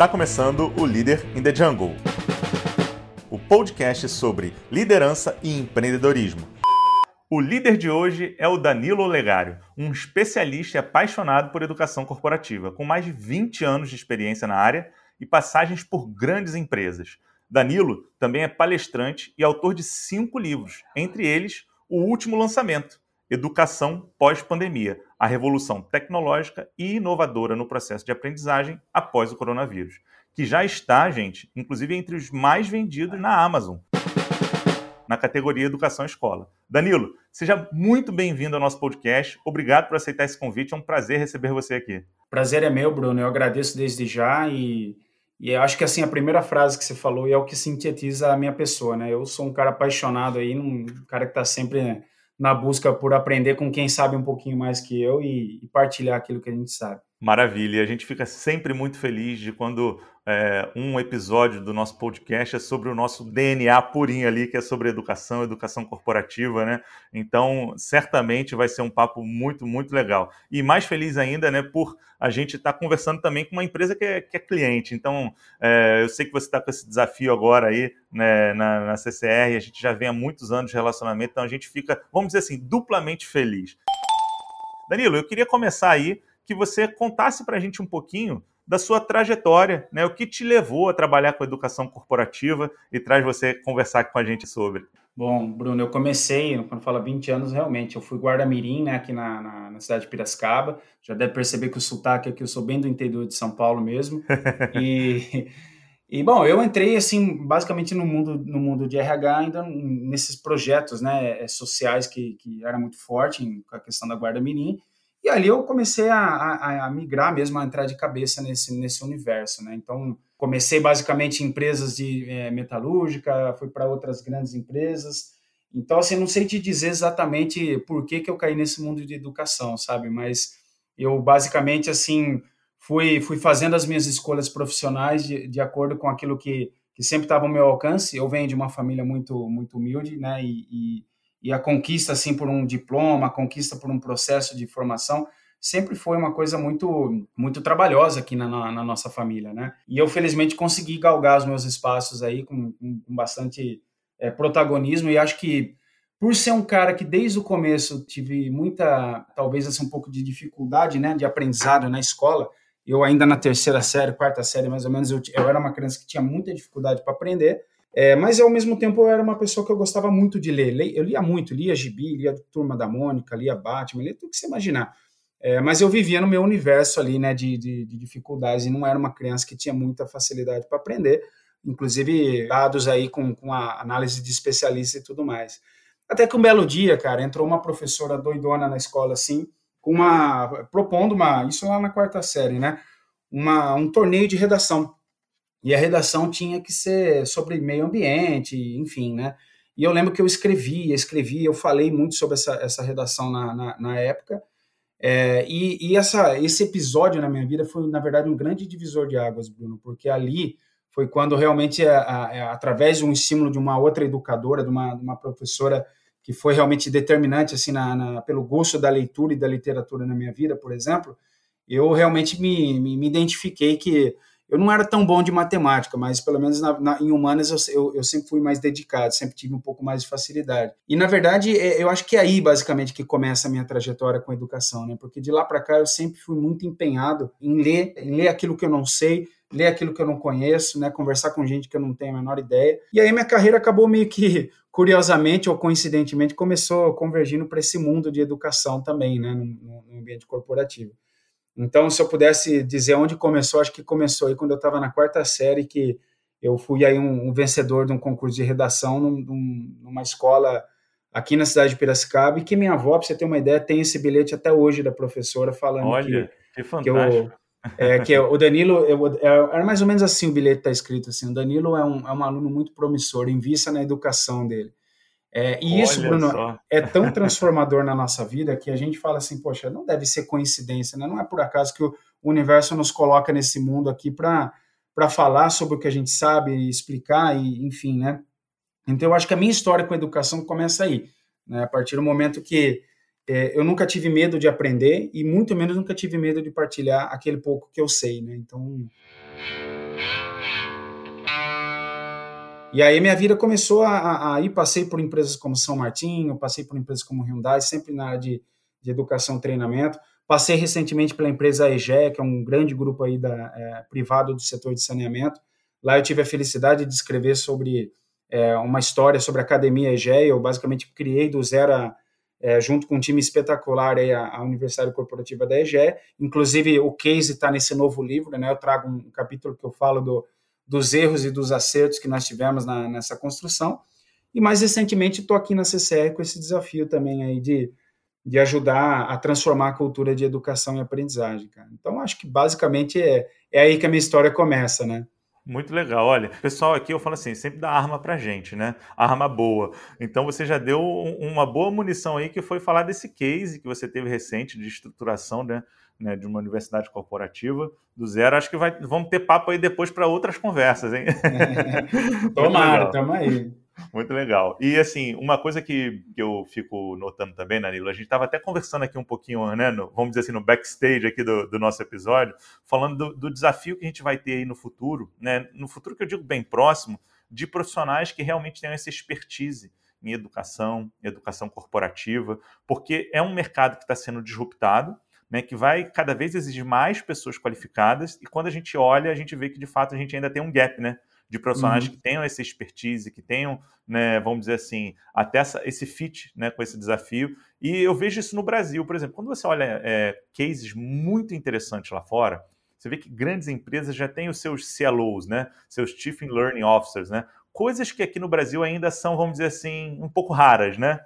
Está começando o Líder in the Jungle, o podcast sobre liderança e empreendedorismo. O líder de hoje é o Danilo Olegário, um especialista e apaixonado por educação corporativa, com mais de 20 anos de experiência na área e passagens por grandes empresas. Danilo também é palestrante e autor de cinco livros, entre eles o último lançamento, Educação Pós-Pandemia, a revolução tecnológica e inovadora no processo de aprendizagem após o coronavírus, que já está, gente, inclusive entre os mais vendidos na Amazon, na categoria Educação Escola. Danilo, seja muito bem-vindo ao nosso podcast. Obrigado por aceitar esse convite. É um prazer receber você aqui. Prazer é meu, Bruno. Eu agradeço desde já e e acho que assim a primeira frase que você falou é o que sintetiza a minha pessoa, né? Eu sou um cara apaixonado aí, um cara que está sempre na busca por aprender com quem sabe um pouquinho mais que eu e, e partilhar aquilo que a gente sabe. Maravilha. A gente fica sempre muito feliz de quando é, um episódio do nosso podcast é sobre o nosso DNA purinho ali, que é sobre educação, educação corporativa, né? Então, certamente vai ser um papo muito, muito legal. E mais feliz ainda, né, por a gente estar tá conversando também com uma empresa que é, que é cliente. Então, é, eu sei que você está com esse desafio agora aí né, na, na CCR, a gente já vem há muitos anos de relacionamento, então a gente fica, vamos dizer assim, duplamente feliz. Danilo, eu queria começar aí que você contasse para a gente um pouquinho da sua trajetória, né? O que te levou a trabalhar com educação corporativa e traz você conversar com a gente sobre. Bom, Bruno, eu comecei, quando fala 20 anos, realmente, eu fui guarda-mirim, né, aqui na, na, na, cidade de Piracicaba, já deve perceber que o sotaque aqui, eu sou bem do interior de São Paulo mesmo, e, e, bom, eu entrei, assim, basicamente no mundo, no mundo de RH, ainda nesses projetos, né, sociais que, que era muito forte, com a questão da guarda-mirim, e ali eu comecei a, a, a, migrar mesmo, a entrar de cabeça nesse, nesse universo, né? Então, comecei basicamente em empresas de é, metalúrgica, fui para outras grandes empresas. Então, assim, não sei te dizer exatamente por que, que eu caí nesse mundo de educação, sabe? Mas eu basicamente, assim, fui, fui fazendo as minhas escolhas profissionais de, de acordo com aquilo que, que sempre estava ao meu alcance. Eu venho de uma família muito, muito humilde, né? E, e e a conquista assim por um diploma, a conquista por um processo de formação sempre foi uma coisa muito muito trabalhosa aqui na, na, na nossa família, né? E eu felizmente consegui galgar os meus espaços aí com, com, com bastante é, protagonismo e acho que por ser um cara que desde o começo tive muita, talvez assim, um pouco de dificuldade, né, de aprendizado na escola, eu ainda na terceira série, quarta série mais ou menos, eu, eu era uma criança que tinha muita dificuldade para aprender, é, mas ao mesmo tempo eu era uma pessoa que eu gostava muito de ler. Eu lia muito, lia Gibi, lia Turma da Mônica, lia Batman, lia tudo que você imaginar. É, mas eu vivia no meu universo ali, né, de, de, de, dificuldades e não era uma criança que tinha muita facilidade para aprender, inclusive dados aí com, com a análise de especialista e tudo mais. Até que um belo dia, cara, entrou uma professora doidona na escola assim, com uma propondo uma, isso lá na quarta série, né, uma, um torneio de redação. E a redação tinha que ser sobre meio ambiente, enfim, né? E eu lembro que eu escrevia, escrevia, eu falei muito sobre essa, essa redação na, na, na época. É, e, e essa, esse episódio na minha vida foi, na verdade, um grande divisor de águas, Bruno, porque ali foi quando realmente, a, a, a, através de um estímulo de uma outra educadora, de uma, uma professora que foi realmente determinante assim na, na, pelo gosto da leitura e da literatura na minha vida, por exemplo, eu realmente me, me, me identifiquei que eu não era tão bom de matemática, mas pelo menos na, na, em humanas eu, eu, eu, sempre fui mais dedicado, sempre tive um pouco mais de facilidade. E na verdade, é, eu acho que é aí basicamente que começa a minha trajetória com a educação, né? Porque de lá para cá eu sempre fui muito empenhado em ler, em ler aquilo que eu não sei, ler aquilo que eu não conheço, né? Conversar com gente que eu não tenho a menor ideia. E aí minha carreira acabou meio que curiosamente ou coincidentemente começou convergindo para esse mundo de educação também, né? no, no ambiente corporativo. Então, se eu pudesse dizer onde começou, acho que começou aí quando eu estava na quarta série, que eu fui aí um, um, vencedor de um concurso de redação num, numa escola aqui na cidade de Piracicaba, e que minha avó, para você ter uma ideia, tem esse bilhete até hoje da professora falando Olha, que, que fantástico. Que, eu, é, que o Danilo, eu, é, era mais ou menos assim o bilhete está escrito assim, o Danilo é um, é um aluno muito promissor, invista na educação dele. É, e Olha isso, Bruno, só. é tão transformador na nossa vida que a gente fala assim, poxa, não deve ser coincidência, né? Não é por acaso que o universo nos coloca nesse mundo aqui para falar sobre o que a gente sabe, explicar e, enfim, né? Então, eu acho que a minha história com a educação começa aí, né? A partir do momento que é, eu nunca tive medo de aprender e muito menos nunca tive medo de partilhar aquele pouco que eu sei, né? Então, E aí minha vida começou a, a, ir, passei por empresas como São Martinho, passei por empresas como Hyundai, sempre na área de, de educação e treinamento. Passei recentemente pela empresa EGE, que é um grande grupo aí da, é, privado do setor de saneamento. Lá eu tive a felicidade de escrever sobre é, uma história sobre a Academia EGE. Eu basicamente criei do zero, é, junto com um time espetacular, aí, a, a Universidade Corporativa da EGE. Inclusive, o case está nesse novo livro. Né? Eu trago um capítulo que eu falo do, dos erros e dos acertos que nós tivemos na, nessa construção. E mais recentemente estou aqui na CCR com esse desafio também aí de, de ajudar a transformar a cultura de educação e aprendizagem, cara. Então acho que basicamente é, é aí que a minha história começa, né? Muito legal. Olha, pessoal aqui eu falo assim, sempre dá arma pra gente, né? Arma boa. Então você já deu uma boa munição aí que foi falar desse case que você teve recente de estruturação, né? Né, de uma universidade corporativa do zero. Acho que vai, vamos ter papo aí depois para outras conversas, hein? Tomara, tamo aí. Muito legal. E assim, uma coisa que, que eu fico notando também, Danilo, a gente estava até conversando aqui um pouquinho, né, no, vamos dizer assim, no backstage aqui do, do nosso episódio, falando do, do, desafio que a gente vai ter aí no futuro, né, no futuro que eu digo bem próximo, de profissionais que realmente tenham essa expertise em educação, educação corporativa, porque é um mercado que está sendo disruptado, né, que vai cada vez exigir mais pessoas qualificadas, e quando a gente olha, a gente vê que de fato a gente ainda tem um gap, né? De profissionais uhum. que tenham essa expertise, que tenham, né, vamos dizer assim, até essa, esse fit né, com esse desafio. E eu vejo isso no Brasil, por exemplo, quando você olha é, cases muito interessantes lá fora, você vê que grandes empresas já têm os seus CLOs, né? Seus Chief Learning Officers, né? Coisas que aqui no Brasil ainda são, vamos dizer assim, um pouco raras, né?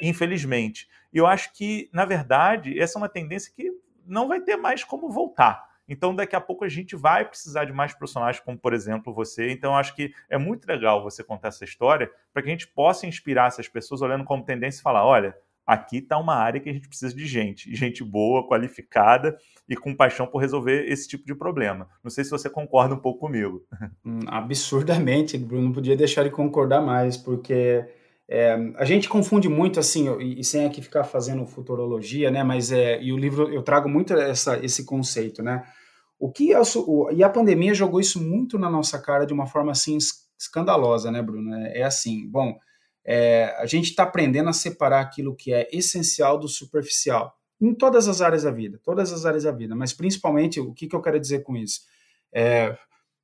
Infelizmente. E eu acho que, na verdade, essa é uma tendência que não vai ter mais como voltar. Então, daqui a pouco a gente vai precisar de mais personagens, como por exemplo você. Então, acho que é muito legal você contar essa história para que a gente possa inspirar essas pessoas olhando como tendência e falar: olha, aqui está uma área que a gente precisa de gente, gente boa, qualificada e com paixão por resolver esse tipo de problema. Não sei se você concorda um pouco comigo. Hum, absurdamente, Bruno, não podia deixar de concordar mais, porque é, a gente confunde muito assim, e, e, sem aqui ficar fazendo futurologia, né? Mas é, e o livro eu trago muito essa, esse conceito, né? O que é o, e a pandemia jogou isso muito na nossa cara de uma forma assim escandalosa, né, Bruno? É, é assim, bom, é, a gente está aprendendo a separar aquilo que é essencial do superficial em todas as áreas da vida, todas as áreas da vida, mas principalmente o que, que eu quero dizer com isso? É,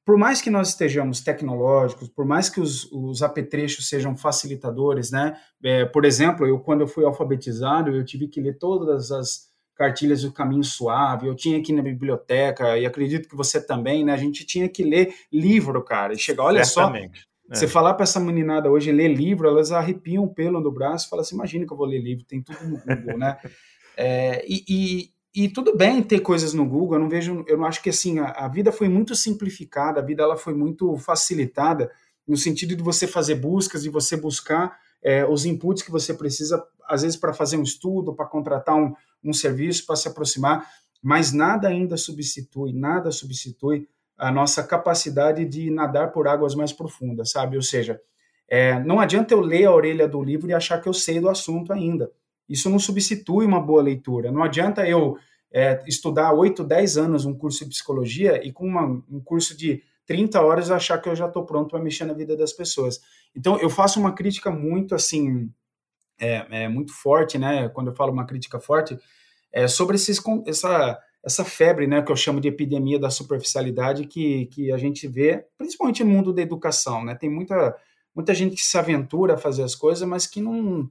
por mais que nós estejamos tecnológicos, por mais que os, os apetrechos sejam facilitadores, né? É, por exemplo, eu quando eu fui alfabetizado, eu tive que ler todas as cartilhas do Caminho Suave, eu tinha ir na biblioteca, e acredito que você também, né? A gente tinha que ler livro, cara, e chegar, olha Certamente. só, é. você falar para essa meninada hoje ler livro, elas arrepiam o pelo no braço e falam assim, imagina que eu vou ler livro, tem tudo no Google, né? É, e, e, e tudo bem ter coisas no Google, eu não vejo, eu não acho que assim, a, a, vida foi muito simplificada, a vida ela foi muito facilitada, no sentido de você fazer buscas, de você buscar é, os inputs que você precisa, às vezes, para fazer um estudo, para contratar um, um serviço, para se aproximar, mas nada ainda substitui, nada substitui a nossa capacidade de nadar por águas mais profundas, sabe? Ou seja, é, não adianta eu ler a orelha do livro e achar que eu sei do assunto ainda. Isso não substitui uma boa leitura. Não adianta eu é, estudar 8, 10 anos um curso de psicologia e com uma, um curso de 30 horas achar que eu já estou pronto para mexer na vida das pessoas. Então, eu faço uma crítica muito, assim, é, é, muito forte, né? Quando eu falo uma crítica forte, é sobre esses, essa, essa febre, né, que eu chamo de epidemia da superficialidade que, que a gente vê, principalmente no mundo da educação, né? Tem muita, muita gente que se aventura a fazer as coisas, mas que não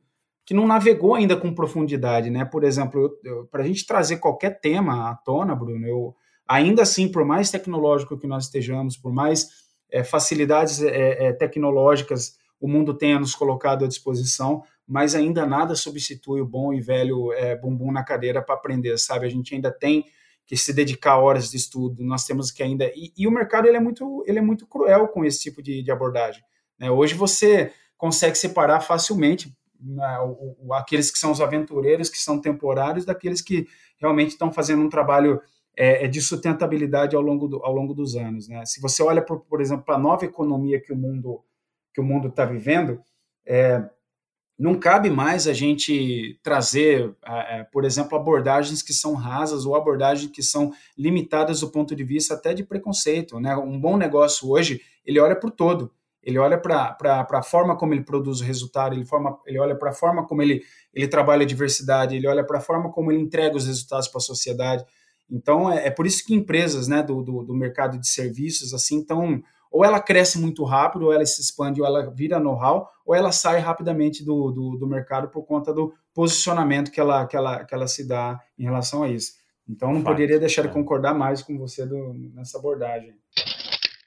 que não navegou ainda com profundidade, né? Por exemplo, para a gente trazer qualquer tema à tona, Bruno, eu, ainda assim, por mais tecnológico que nós estejamos, por mais é, facilidades é, tecnológicas o mundo tenha nos colocado à disposição, mas ainda nada substitui o bom e velho é, bumbum na cadeira para aprender, sabe? A gente ainda tem que se dedicar horas de estudo, nós temos que ainda... E, e o mercado, ele é, muito, ele é muito cruel com esse tipo de, de abordagem. Né? Hoje você consegue separar facilmente né, o, o, aqueles que são os aventureiros, que são temporários, daqueles que realmente estão fazendo um trabalho é, é, de sustentabilidade ao longo, do, ao longo dos anos. Né? Se você olha, por, por exemplo, para a nova economia que o mundo que o mundo está vivendo, é, não cabe mais a gente trazer, é, por exemplo, abordagens que são rasas ou abordagens que são limitadas do ponto de vista até de preconceito. Né? Um bom negócio hoje, ele olha para o todo. Ele olha para a forma como ele produz o resultado, ele, forma, ele olha para a forma como ele, ele trabalha a diversidade, ele olha para a forma como ele entrega os resultados para a sociedade. Então, é, é, por isso que empresas né, do, do, do mercado de serviços assim estão ou ela cresce muito rápido, ou ela se expande, ou ela vira know-how, ou ela sai rapidamente do, do, do, mercado por conta do posicionamento que ela, que, ela, que ela se dá em relação a isso. Então, não Fato, poderia deixar de é. concordar mais com você do, nessa abordagem.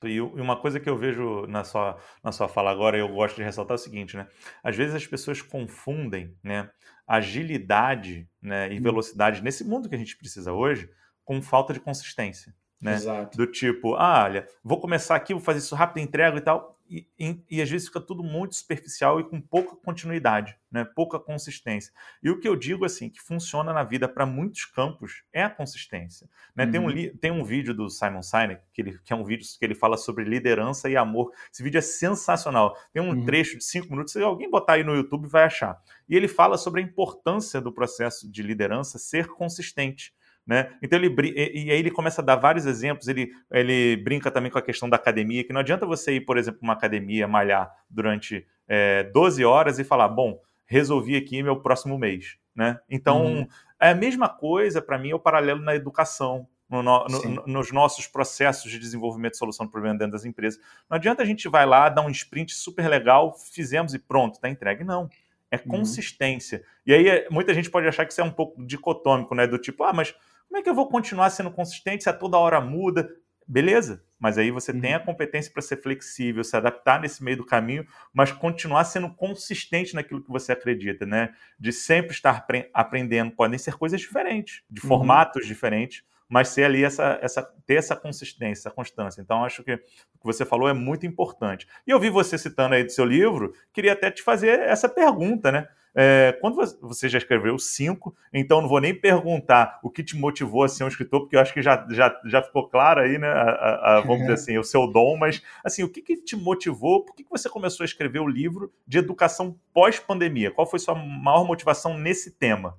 E uma coisa que eu vejo na sua, na sua fala agora, eu gosto de ressaltar é o seguinte, né? Às vezes as pessoas confundem né, agilidade né, e hum. velocidade nesse mundo que a gente precisa hoje com falta de consistência né? Exato. Do tipo, ah, olha, vou começar aqui, vou fazer isso rápido, entrego e tal. E, e, e, às vezes fica tudo muito superficial e com pouca continuidade, né? pouca consistência. E o que eu digo assim, que funciona na vida para muitos campos é a consistência. Né? Uhum. Tem, um, tem um vídeo do Simon Sinek, que, ele, que é um vídeo que ele fala sobre liderança e amor. Esse vídeo é sensacional. Tem um uhum. trecho de cinco minutos, se alguém botar aí no YouTube vai achar. E ele fala sobre a importância do processo de liderança ser consistente. Né? Então ele e, e aí ele começa a dar vários exemplos. Ele, ele brinca também com a questão da academia, que não adianta você ir, por exemplo, para uma academia malhar durante é, 12 horas e falar, bom, resolvi aqui meu próximo mês. Né? Então uhum. é a mesma coisa para mim é o paralelo na educação. No, no, no, nos nossos processos de desenvolvimento de solução do problema dentro das empresas. Não adianta a gente vai lá, dar um sprint super legal, fizemos e pronto, está entregue. Não é uhum. consistência. Uhum. E aí muita gente pode achar que isso é um pouco dicotômico, né? Do tipo, ah, mas como é que eu vou continuar sendo consistente se a toda hora muda? Beleza, mas aí você uhum. tem a uhum. competência para ser flexível, se adaptar nesse meio do caminho, mas continuar sendo consistente naquilo que você acredita, né? De sempre estar aprendendo. Podem ser coisas diferentes, de uhum. formatos diferentes, mas ser ali essa, essa, ter essa consistência, essa constância. Então, acho que o que você falou é muito importante. E eu vi você citando aí do seu livro, queria até te fazer essa pergunta, né? É, quando você já escreveu cinco, então não vou nem perguntar o que te motivou a ser um escritor, porque eu acho que já, já, já ficou claro aí, né? A, a, a, vamos dizer assim, o seu dom, mas assim, o que, que te motivou? Por que, que você começou a escrever o livro de educação pós-pandemia? Qual foi sua maior motivação nesse tema?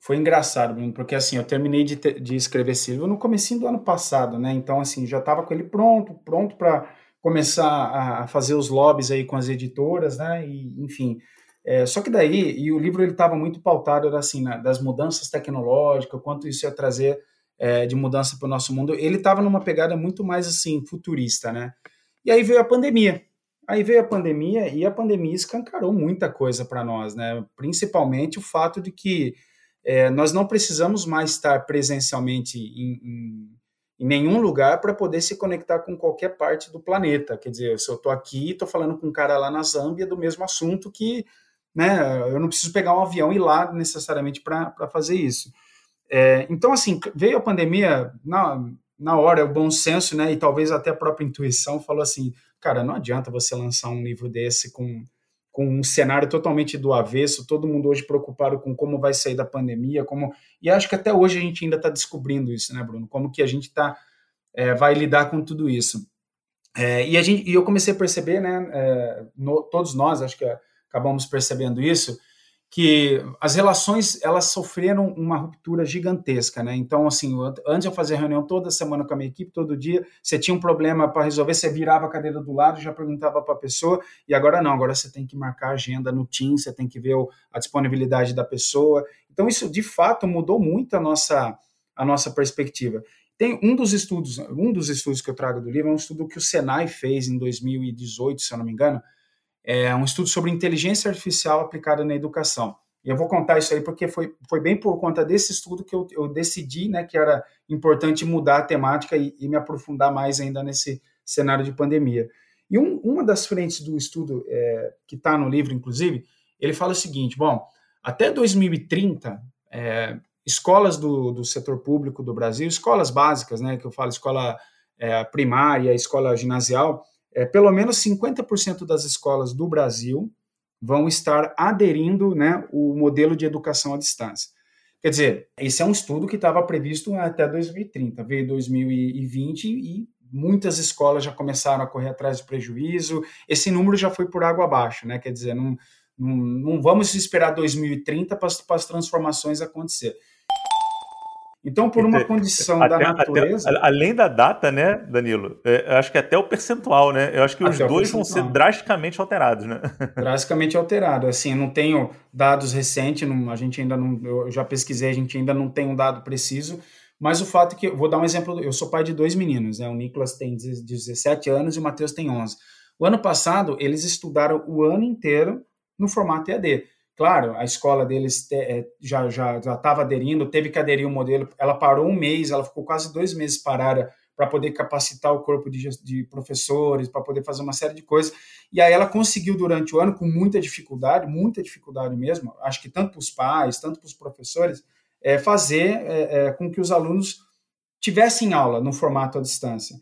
Foi engraçado, Bruno, porque assim, eu terminei de, de escrever esse livro no comecinho do ano passado, né? Então, assim, já estava com ele pronto, pronto para começar a fazer os lobbies aí com as editoras, né? E, enfim, é, só que daí, e o livro ele estava muito pautado era assim, das mudanças tecnológicas, quanto isso ia trazer é, de mudança para o nosso mundo. Ele estava numa pegada muito mais assim futurista, né? E aí veio a pandemia. Aí veio a pandemia e a pandemia escancarou muita coisa para nós, né? Principalmente o fato de que é, nós não precisamos mais estar presencialmente em, em, em nenhum lugar para poder se conectar com qualquer parte do planeta. Quer dizer, se eu estou aqui, estou falando com um cara lá na Zâmbia do mesmo assunto que né? Eu não preciso pegar um avião e ir lá necessariamente para fazer isso. É, então, assim, veio a pandemia na, na hora, o bom senso, né? E talvez até a própria intuição falou assim: cara, não adianta você lançar um livro desse com, com um cenário totalmente do avesso, todo mundo hoje preocupado com como vai sair da pandemia, como e acho que até hoje a gente ainda está descobrindo isso, né, Bruno? Como que a gente tá, é, vai lidar com tudo isso. É, e, a gente, e eu comecei a perceber, né, é, no, todos nós, acho que acabamos percebendo isso, que as relações elas sofreram uma ruptura gigantesca, né? Então, assim, antes eu fazia reunião toda semana com a minha equipe, todo dia, você tinha um problema para resolver, você virava a cadeira do lado, já perguntava para a pessoa, e agora não, agora você tem que marcar a agenda no Teams, você tem que ver a disponibilidade da pessoa. Então, isso de fato mudou muito a nossa, a nossa perspectiva. Tem um dos estudos, um dos estudos que eu trago do livro é um estudo que o Senai fez em 2018, se eu não me engano, é um estudo sobre inteligência artificial aplicada na educação. E eu vou contar isso aí porque foi, foi bem por conta desse estudo que eu, eu decidi né, que era importante mudar a temática e, e me aprofundar mais ainda nesse cenário de pandemia. E um, uma das frentes do estudo, é, que está no livro, inclusive, ele fala o seguinte: bom, até 2030, é, escolas do, do setor público do Brasil, escolas básicas, né, que eu falo escola é, primária, escola ginasial, é, pelo menos 50% das escolas do Brasil vão estar aderindo né, o modelo de educação à distância. Quer dizer, esse é um estudo que estava previsto até 2030, veio 2020 e muitas escolas já começaram a correr atrás do prejuízo, esse número já foi por água abaixo, né? Quer dizer, não, Não, não vamos esperar 2030 para as transformações acontecer. Então, por uma condição até, da natureza. Até, além da data, né, Danilo? É, acho que até o percentual, né? Eu acho que os dois vão ser drasticamente alterados, né? Drasticamente alterado. Assim, não tenho dados recentes, não, a gente ainda não. Eu já pesquisei, a gente ainda não tem um dado preciso. Mas o fato é que, vou dar um exemplo, eu sou pai de dois meninos, né? O Nicolas tem 17 anos e o Matheus tem 11. O ano passado, eles estudaram o ano inteiro no formato EAD. Claro, a escola deles é, já já estava aderindo, teve que aderir o modelo. Ela parou um mês, ela ficou quase dois meses parada para poder capacitar o corpo de, de professores, para poder fazer uma série de coisas. E aí ela conseguiu durante o ano, com muita dificuldade, muita dificuldade mesmo, acho que tanto para os pais, tanto para os professores, é, fazer é, é, com que os alunos tivessem aula no formato à distância.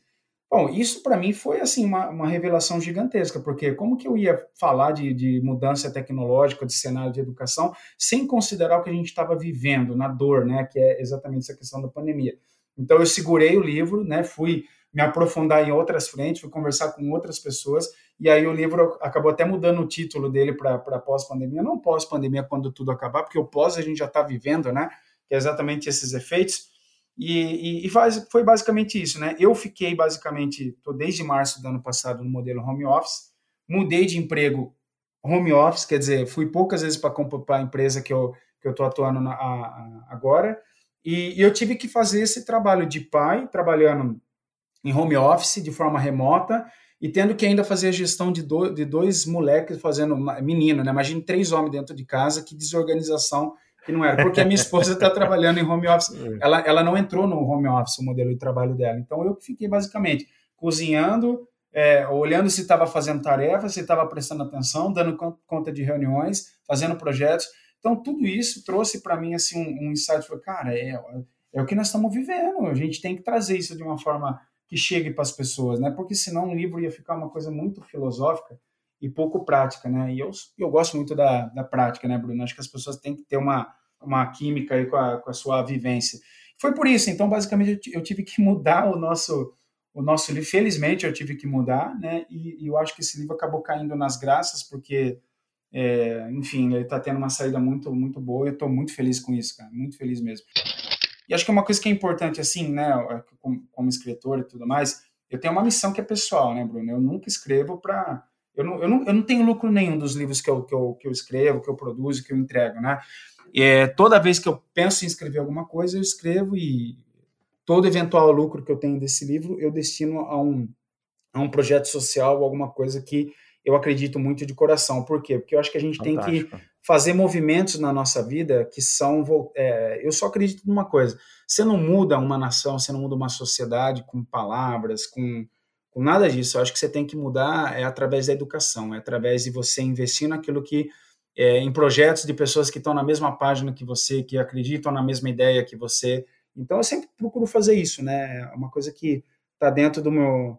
Bom, isso para mim foi assim uma, uma, revelação gigantesca, porque como que eu ia falar de, de, mudança tecnológica, de cenário de educação, sem considerar o que a gente estava vivendo na dor, né, que é exatamente essa questão da pandemia. Então eu segurei o livro, né, fui me aprofundar em outras frentes, fui conversar com outras pessoas, e aí o livro acabou até mudando o título dele para pós-pandemia, não pós-pandemia quando tudo acabar, porque o pós a gente já está vivendo, né, que é exatamente esses efeitos, e, e, e faz, foi basicamente isso, né? Eu fiquei basicamente, tô desde março do ano passado no modelo home office, mudei de emprego home office, quer dizer, fui poucas vezes para a empresa que eu que eu tô atuando na, a, a, agora, e, e eu tive que fazer esse trabalho de pai, trabalhando em home office de forma remota e tendo que ainda fazer a gestão de, do, de dois moleques fazendo menino, né? Imagine três homens dentro de casa, que desorganização que não era, porque a minha esposa está trabalhando em home office. É. Ela, ela não entrou no home office, o modelo de trabalho dela. Então eu fiquei basicamente cozinhando, é, olhando se estava fazendo tarefas, se estava prestando atenção, dando conta de reuniões, fazendo projetos. Então tudo isso trouxe para mim assim um, um insight, falei, cara, é, é o que nós estamos vivendo. A gente tem que trazer isso de uma forma que chegue para as pessoas, né? Porque senão o livro ia ficar uma coisa muito filosófica e pouco prática, né? E eu, eu gosto muito da, da prática, né, Bruno? Acho que as pessoas têm que ter uma, uma química aí com a, com a sua vivência. Foi por isso, então, basicamente, eu tive que mudar o nosso o nosso livro. Felizmente, eu tive que mudar, né? E, e eu acho que esse livro acabou caindo nas graças, porque, é, enfim, ele está tendo uma saída muito, muito boa. E eu estou muito feliz com isso, cara, muito feliz mesmo. E acho que é uma coisa que é importante, assim, né, como, como escritor e tudo mais, eu tenho uma missão que é pessoal, né, Bruno? Eu nunca escrevo para eu não, eu, não, eu não tenho lucro nenhum dos livros que eu, que, eu, que eu escrevo, que eu produzo, que eu entrego, né? É, toda vez que eu penso em escrever alguma coisa, eu escrevo e todo eventual lucro que eu tenho desse livro eu destino a um, a um projeto social, alguma coisa que eu acredito muito de coração. Por quê? Porque eu acho que a gente Fantástico. tem que fazer movimentos na nossa vida que são. É, eu só acredito numa coisa: você não muda uma nação, você não muda uma sociedade com palavras, com com nada disso. Eu acho que você tem que mudar é através da educação, é através de você investir naquilo que é, em projetos de pessoas que estão na mesma página que você, que acreditam na mesma ideia que você. Então eu sempre procuro fazer isso, né? É uma coisa que está dentro do meu.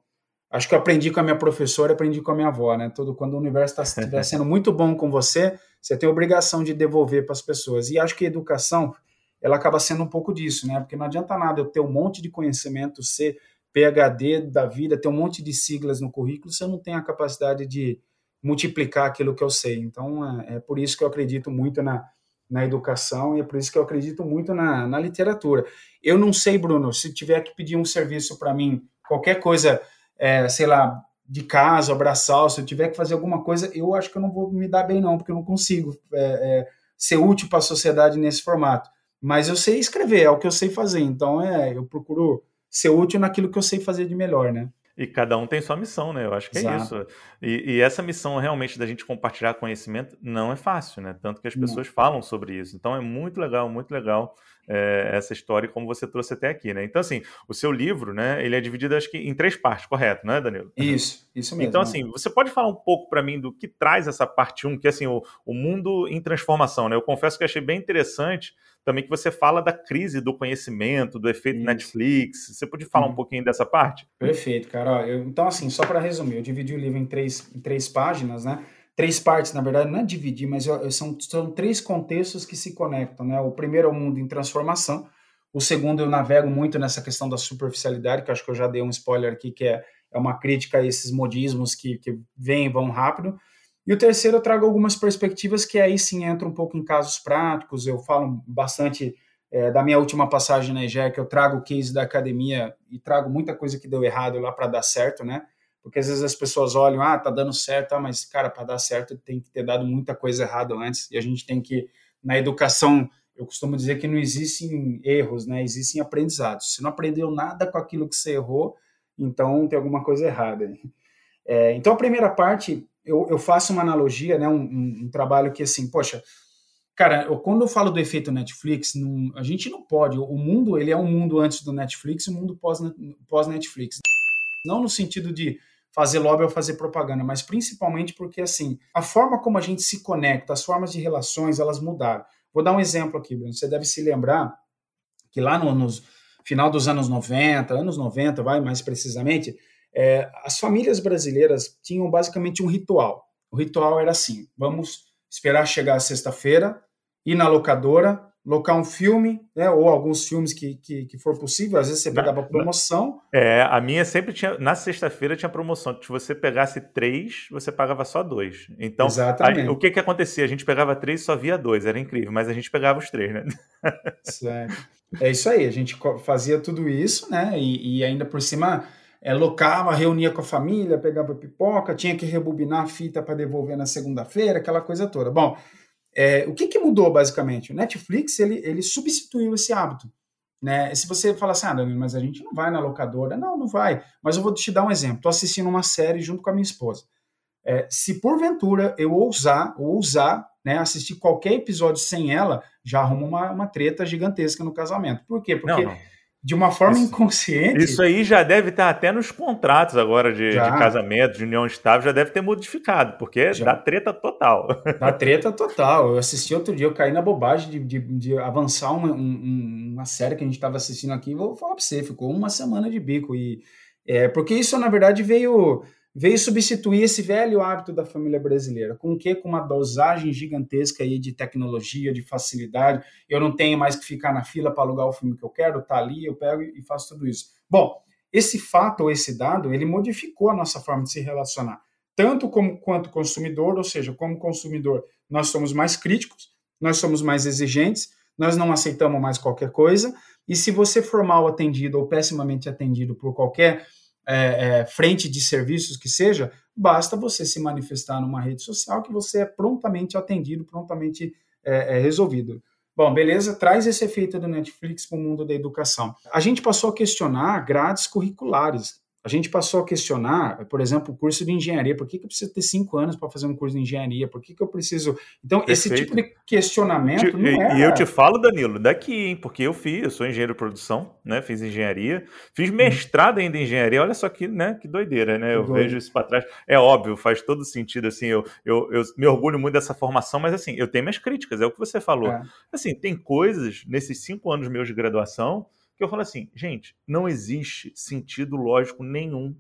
Acho que eu aprendi com a minha professora, aprendi com a minha avó, né? Todo quando o universo está sendo muito bom com você, você tem a obrigação de devolver para as pessoas. E acho que a educação ela acaba sendo um pouco disso, né? Porque não adianta nada eu ter um monte de conhecimento, ser PhD da vida, ter um monte de siglas no currículo, se eu não tenho a capacidade de multiplicar aquilo que eu sei. Então, é, é por isso que eu acredito muito na, na educação e é por isso que eu acredito muito na, na literatura. Eu não sei, Bruno, se tiver que pedir um serviço para mim, qualquer coisa, é, sei lá, de casa, abraçar, se eu tiver que fazer alguma coisa, eu acho que eu não vou me dar bem, não, porque eu não consigo é, é, ser útil para a sociedade nesse formato. Mas eu sei escrever, é o que eu sei fazer, então é, eu procuro ser útil naquilo que eu sei fazer de melhor, né? E cada um tem sua missão, né? Eu acho que é Exato. é isso. E, e, essa missão realmente da gente compartilhar conhecimento não é fácil, né? Tanto que as pessoas não. falam sobre isso. Então é muito legal, muito legal é, essa história como você trouxe até aqui, né? Então, assim, o seu livro, né? Ele é dividido, acho que, em três partes, correto, né, Danilo? Isso, isso mesmo. Então, assim, você pode falar um pouco para mim do que traz essa parte 1, que é, assim, o, o mundo em transformação, né? Eu confesso que achei bem interessante também que você fala da crise do conhecimento, do efeito Isso. Netflix. Você pode falar um pouquinho dessa parte? Perfeito, cara. Eu, então, assim, só para resumir, eu dividi o livro em três, em três páginas, né? Três partes, na verdade, não é dividir, mas eu, são, são três contextos que se conectam, né? O primeiro é o mundo em transformação, o segundo eu navego muito nessa questão da superficialidade, que eu acho que eu já dei um spoiler aqui, que é, é uma crítica a esses modismos que, que vêm e vão rápido. E o terceiro, eu trago algumas perspectivas que aí sim entra um pouco em casos práticos. Eu falo bastante é, da minha última passagem na EGEC, eu trago o case da academia e trago muita coisa que deu errado lá para dar certo, né? Porque às vezes as pessoas olham, ah, tá dando certo, ah, mas cara, para dar certo tem que ter dado muita coisa errada antes e a gente tem que, na educação, eu costumo dizer que não existem erros, né? Existem aprendizados. Se não aprendeu nada com aquilo que você errou, então tem alguma coisa errada. É, então a primeira parte, eu, eu, faço uma analogia, né? Um, um, um, trabalho que assim, poxa, cara, eu, quando eu falo do efeito Netflix, não, a gente não pode. O mundo ele é um mundo antes do Netflix, e um mundo pós pós Netflix. Não no sentido de fazer lobby ou fazer propaganda, mas principalmente porque assim a forma como a gente se conecta, as formas de relações, elas mudaram. Vou dar um exemplo aqui, Bruno. Você deve se lembrar que lá no, final dos anos 90, anos 90, vai mais precisamente, é, as famílias brasileiras tinham basicamente um ritual. O ritual era assim: vamos esperar chegar a sexta-feira, ir na locadora, locar um filme, né, ou alguns filmes que, que, que, for possível, às vezes você pegava promoção. É, a minha sempre tinha, na sexta-feira tinha promoção, se você pegasse três, você pagava só dois. Então, a, o que que acontecia? A gente pegava três e só via dois, era incrível, mas a gente pegava os três, né? Certo. É isso aí, a gente fazia tudo isso, né, e, e ainda por cima é, locava, reunia com a família, pegava pipoca, tinha que rebobinar a fita para devolver na segunda-feira, aquela coisa toda. Bom, é, o que, que, mudou basicamente? O Netflix ele, ele substituiu esse hábito. Né? Se você falar assim, ah, Danilo, mas a gente não vai na locadora. Não, não vai. Mas eu vou te dar um exemplo. Estou assistindo uma série junto com a minha esposa. É, se porventura eu ousar, ousar né, assistir qualquer episódio sem ela, já arruma uma, uma treta gigantesca no casamento. Por quê? Porque não, não de uma forma isso, inconsciente. Isso aí já deve estar até nos contratos agora de, de casamento, de união estável, já deve ter modificado, porque já. dá treta total. Dá treta total. Eu assisti outro dia, eu caí na bobagem de, de, de avançar uma, um, uma série que a gente estava assistindo aqui, vou falar para você, ficou uma semana de bico. E, é, porque isso, na verdade, veio veio substituir esse velho hábito da família brasileira. Com o quê? Com uma dosagem gigantesca aí de tecnologia, de facilidade. Eu não tenho mais que ficar na fila para alugar o filme que eu quero, tá ali, eu pego e faço tudo isso. Bom, esse fato ou esse dado, ele modificou a nossa forma de se relacionar, tanto como quanto consumidor, ou seja, como consumidor, nós somos mais críticos, nós somos mais exigentes, nós não aceitamos mais qualquer coisa, e se você for mal atendido ou pessimamente atendido por qualquer é, é, frente de serviços que seja, basta você se manifestar numa rede social que você é prontamente atendido, prontamente é, é resolvido. Bom, beleza, traz esse efeito do Netflix para o mundo da educação. A gente passou a questionar grades curriculares. A gente passou a questionar, por exemplo, o curso de engenharia. Por que, que eu preciso ter cinco anos para fazer um curso de engenharia? Por que, que eu preciso. Então, Perfeito. esse tipo de questionamento. Te, não é... E eu te falo, Danilo, daqui, hein? Porque eu fiz, eu sou engenheiro de produção, né? Fiz engenharia, fiz uhum. mestrado ainda em engenharia. Olha só que, né? Que doideira, né? Eu vejo isso para trás. É óbvio, faz todo sentido. Assim, eu, eu, eu me orgulho muito dessa formação, mas assim, eu tenho minhas críticas, é o que você falou. É. Assim, tem coisas nesses cinco anos meus de graduação eu falo assim, gente, não existe sentido lógico nenhum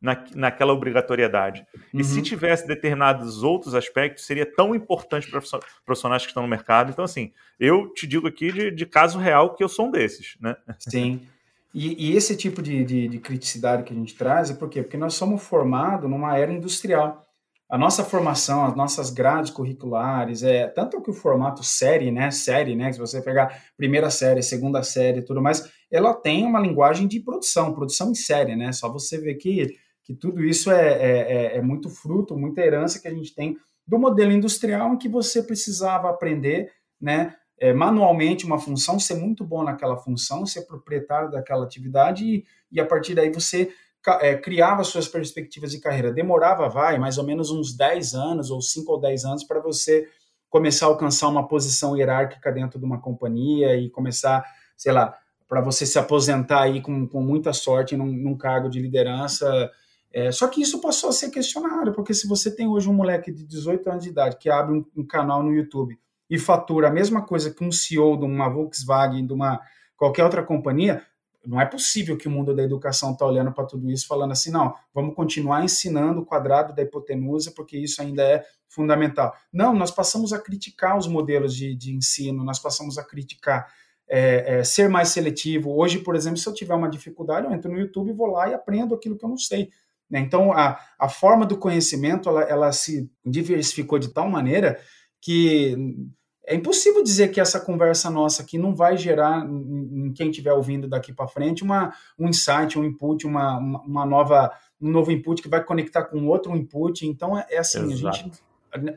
na, naquela obrigatoriedade. Uhum. E se uhum. tivesse determinados outros aspectos, seria tão importante para profissionais que estão no mercado. Então, assim, eu te digo aqui de, de caso real que eu sou um desses, né? Sim. E, e esse tipo de, de, de, criticidade que a gente traz é por quê? Porque nós somos formados numa era industrial a nossa formação, as nossas grades curriculares, é tanto que o formato série, né, série, né, se você pegar primeira série, segunda série, tudo mais, ela tem uma linguagem de produção, produção em série, né? Só você ver que, que tudo isso é, é, é, é muito fruto, muita herança que a gente tem do modelo industrial em que você precisava aprender, né, é, manualmente uma função, ser muito bom naquela função, ser proprietário daquela atividade e, e a partir daí você é, criava suas perspectivas de carreira. Demorava, vai, mais ou menos uns 10 anos, ou 5 ou 10 anos, para você começar a alcançar uma posição hierárquica dentro de uma companhia e começar, sei lá, para você se aposentar aí com, com muita sorte num, num cargo de liderança. É, só que isso passou a ser questionado, porque se você tem hoje um moleque de 18 anos de idade que abre um, um canal no YouTube e fatura a mesma coisa que um CEO de uma Volkswagen, de uma qualquer outra companhia, não é possível que o mundo da educação está olhando para tudo isso falando assim, não, vamos continuar ensinando o quadrado da hipotenusa porque isso ainda é fundamental. Não, nós passamos a criticar os modelos de, de ensino, nós passamos a criticar é, é, ser mais seletivo. Hoje, por exemplo, se eu tiver uma dificuldade, eu entro no YouTube, vou lá e aprendo aquilo que eu não sei. Né? Então, a, a forma do conhecimento ela, ela se diversificou de tal maneira que é impossível dizer que essa conversa nossa aqui não vai gerar em quem estiver ouvindo daqui para frente uma, um insight, um input, uma, uma nova, um novo input que vai conectar com outro input. Então é, é assim, Exato. a gente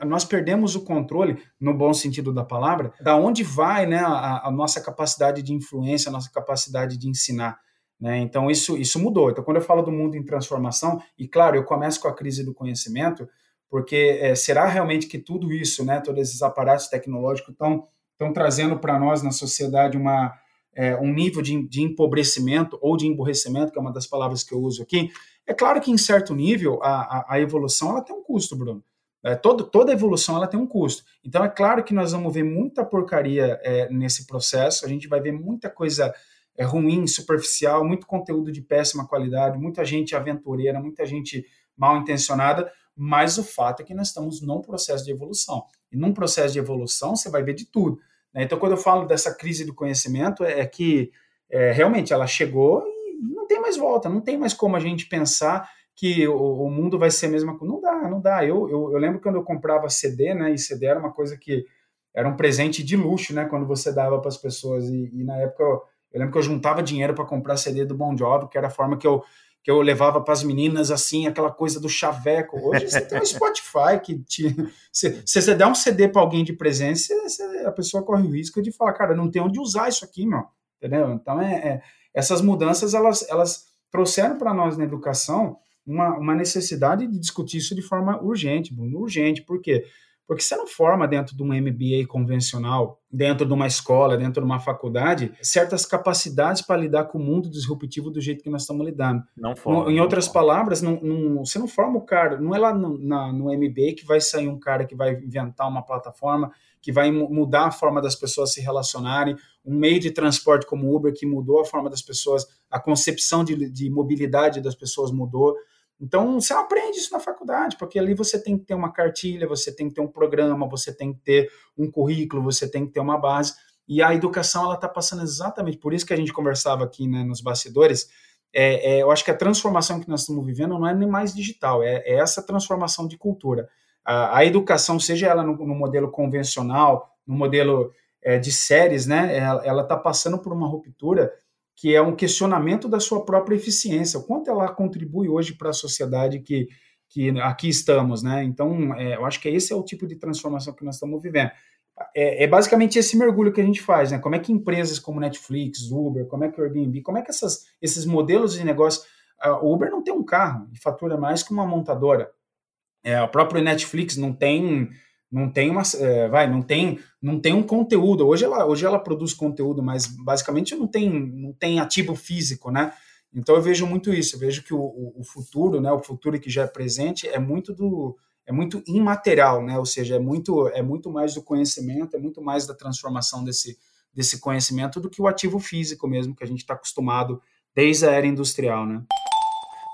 nós perdemos o controle, no bom sentido da palavra, da onde vai né, a, a nossa capacidade de influência, a nossa capacidade de ensinar. Né? Então, isso, isso mudou. Então, quando eu falo do mundo em transformação, e claro, eu começo com a crise do conhecimento, porque é, será realmente que tudo isso, né, todos esses aparatos tecnológicos estão estão trazendo para nós na sociedade uma, é, um nível de, de empobrecimento ou de emborrecimento, que é uma das palavras que eu uso aqui. É claro que em certo nível a, a, a evolução ela tem um custo, Bruno. É, todo, toda evolução ela tem um custo. Então é claro que nós vamos ver muita porcaria é, nesse processo, a gente vai ver muita coisa é, ruim, superficial, muito conteúdo de péssima qualidade, muita gente aventureira, muita gente mal intencionada, mas o fato é que nós estamos num processo de evolução. E num processo de evolução você vai ver de tudo. Né? Então, quando eu falo dessa crise do conhecimento, é, é que é, realmente ela chegou e não tem mais volta, não tem mais como a gente pensar que o, o mundo vai ser a mesma coisa. Não dá, não dá. Eu, eu, eu, lembro quando eu comprava CD, né? E CD era uma coisa que era um presente de luxo, né? Quando você dava para as pessoas. E, e, na época eu, eu lembro que eu juntava dinheiro para comprar CD do Bon Jovi, que era a forma que eu que eu levava para as meninas assim, aquela coisa do chaveco. Hoje você tem o Spotify que te, se, se você der um CD para alguém de presente, você, a pessoa corre o risco de falar, cara, não tem onde usar isso aqui, meu. Entendeu? Então é, é essas mudanças elas elas trouxeram para nós na educação uma, uma necessidade de discutir isso de forma urgente, urgente. Por quê? Porque você não forma dentro de um MBA convencional, dentro de uma escola, dentro de uma faculdade, certas capacidades para lidar com o mundo disruptivo do jeito que nós estamos lidando. Não forma. Em outras forma. palavras, não, não, você não forma o cara, não é lá no, na, no MBA que vai sair um cara que vai inventar uma plataforma, que vai mudar a forma das pessoas se relacionarem, um meio de transporte como o Uber que mudou a forma das pessoas, a concepção de, de mobilidade das pessoas mudou. Então, você aprende isso na faculdade, porque ali você tem que ter uma cartilha, você tem que ter um programa, você tem que ter um currículo, você tem que ter uma base. E a educação, ela está passando exatamente, por isso que a gente conversava aqui né, nos bastidores, é, é, eu acho que a transformação que nós estamos vivendo não é nem mais digital, é, é essa transformação de cultura. A, a educação, seja ela no, no, modelo convencional, no modelo é, de séries, né, ela está passando por uma ruptura que é um questionamento da sua própria eficiência, o quanto ela contribui hoje para a sociedade que, que aqui estamos, né? Então, é, eu acho que esse é o tipo de transformação que nós estamos vivendo. É, é, basicamente esse mergulho que a gente faz, né? Como é que empresas como Netflix, Uber, como é que o Airbnb, como é que essas, esses modelos de negócio, o Uber não tem um carro e fatura mais que uma montadora. É, o próprio Netflix não tem não tem uma é, vai não tem não tem um conteúdo. Hoje ela hoje ela produz conteúdo mas basicamente não tem não tem ativo físico né? Então eu vejo muito isso. Eu vejo que o, o futuro né o futuro que já é presente é muito do é muito imaterial né? Ou seja é muito é muito mais do conhecimento é muito mais da transformação desse desse conhecimento do que o ativo físico mesmo que a gente está acostumado desde a era industrial né?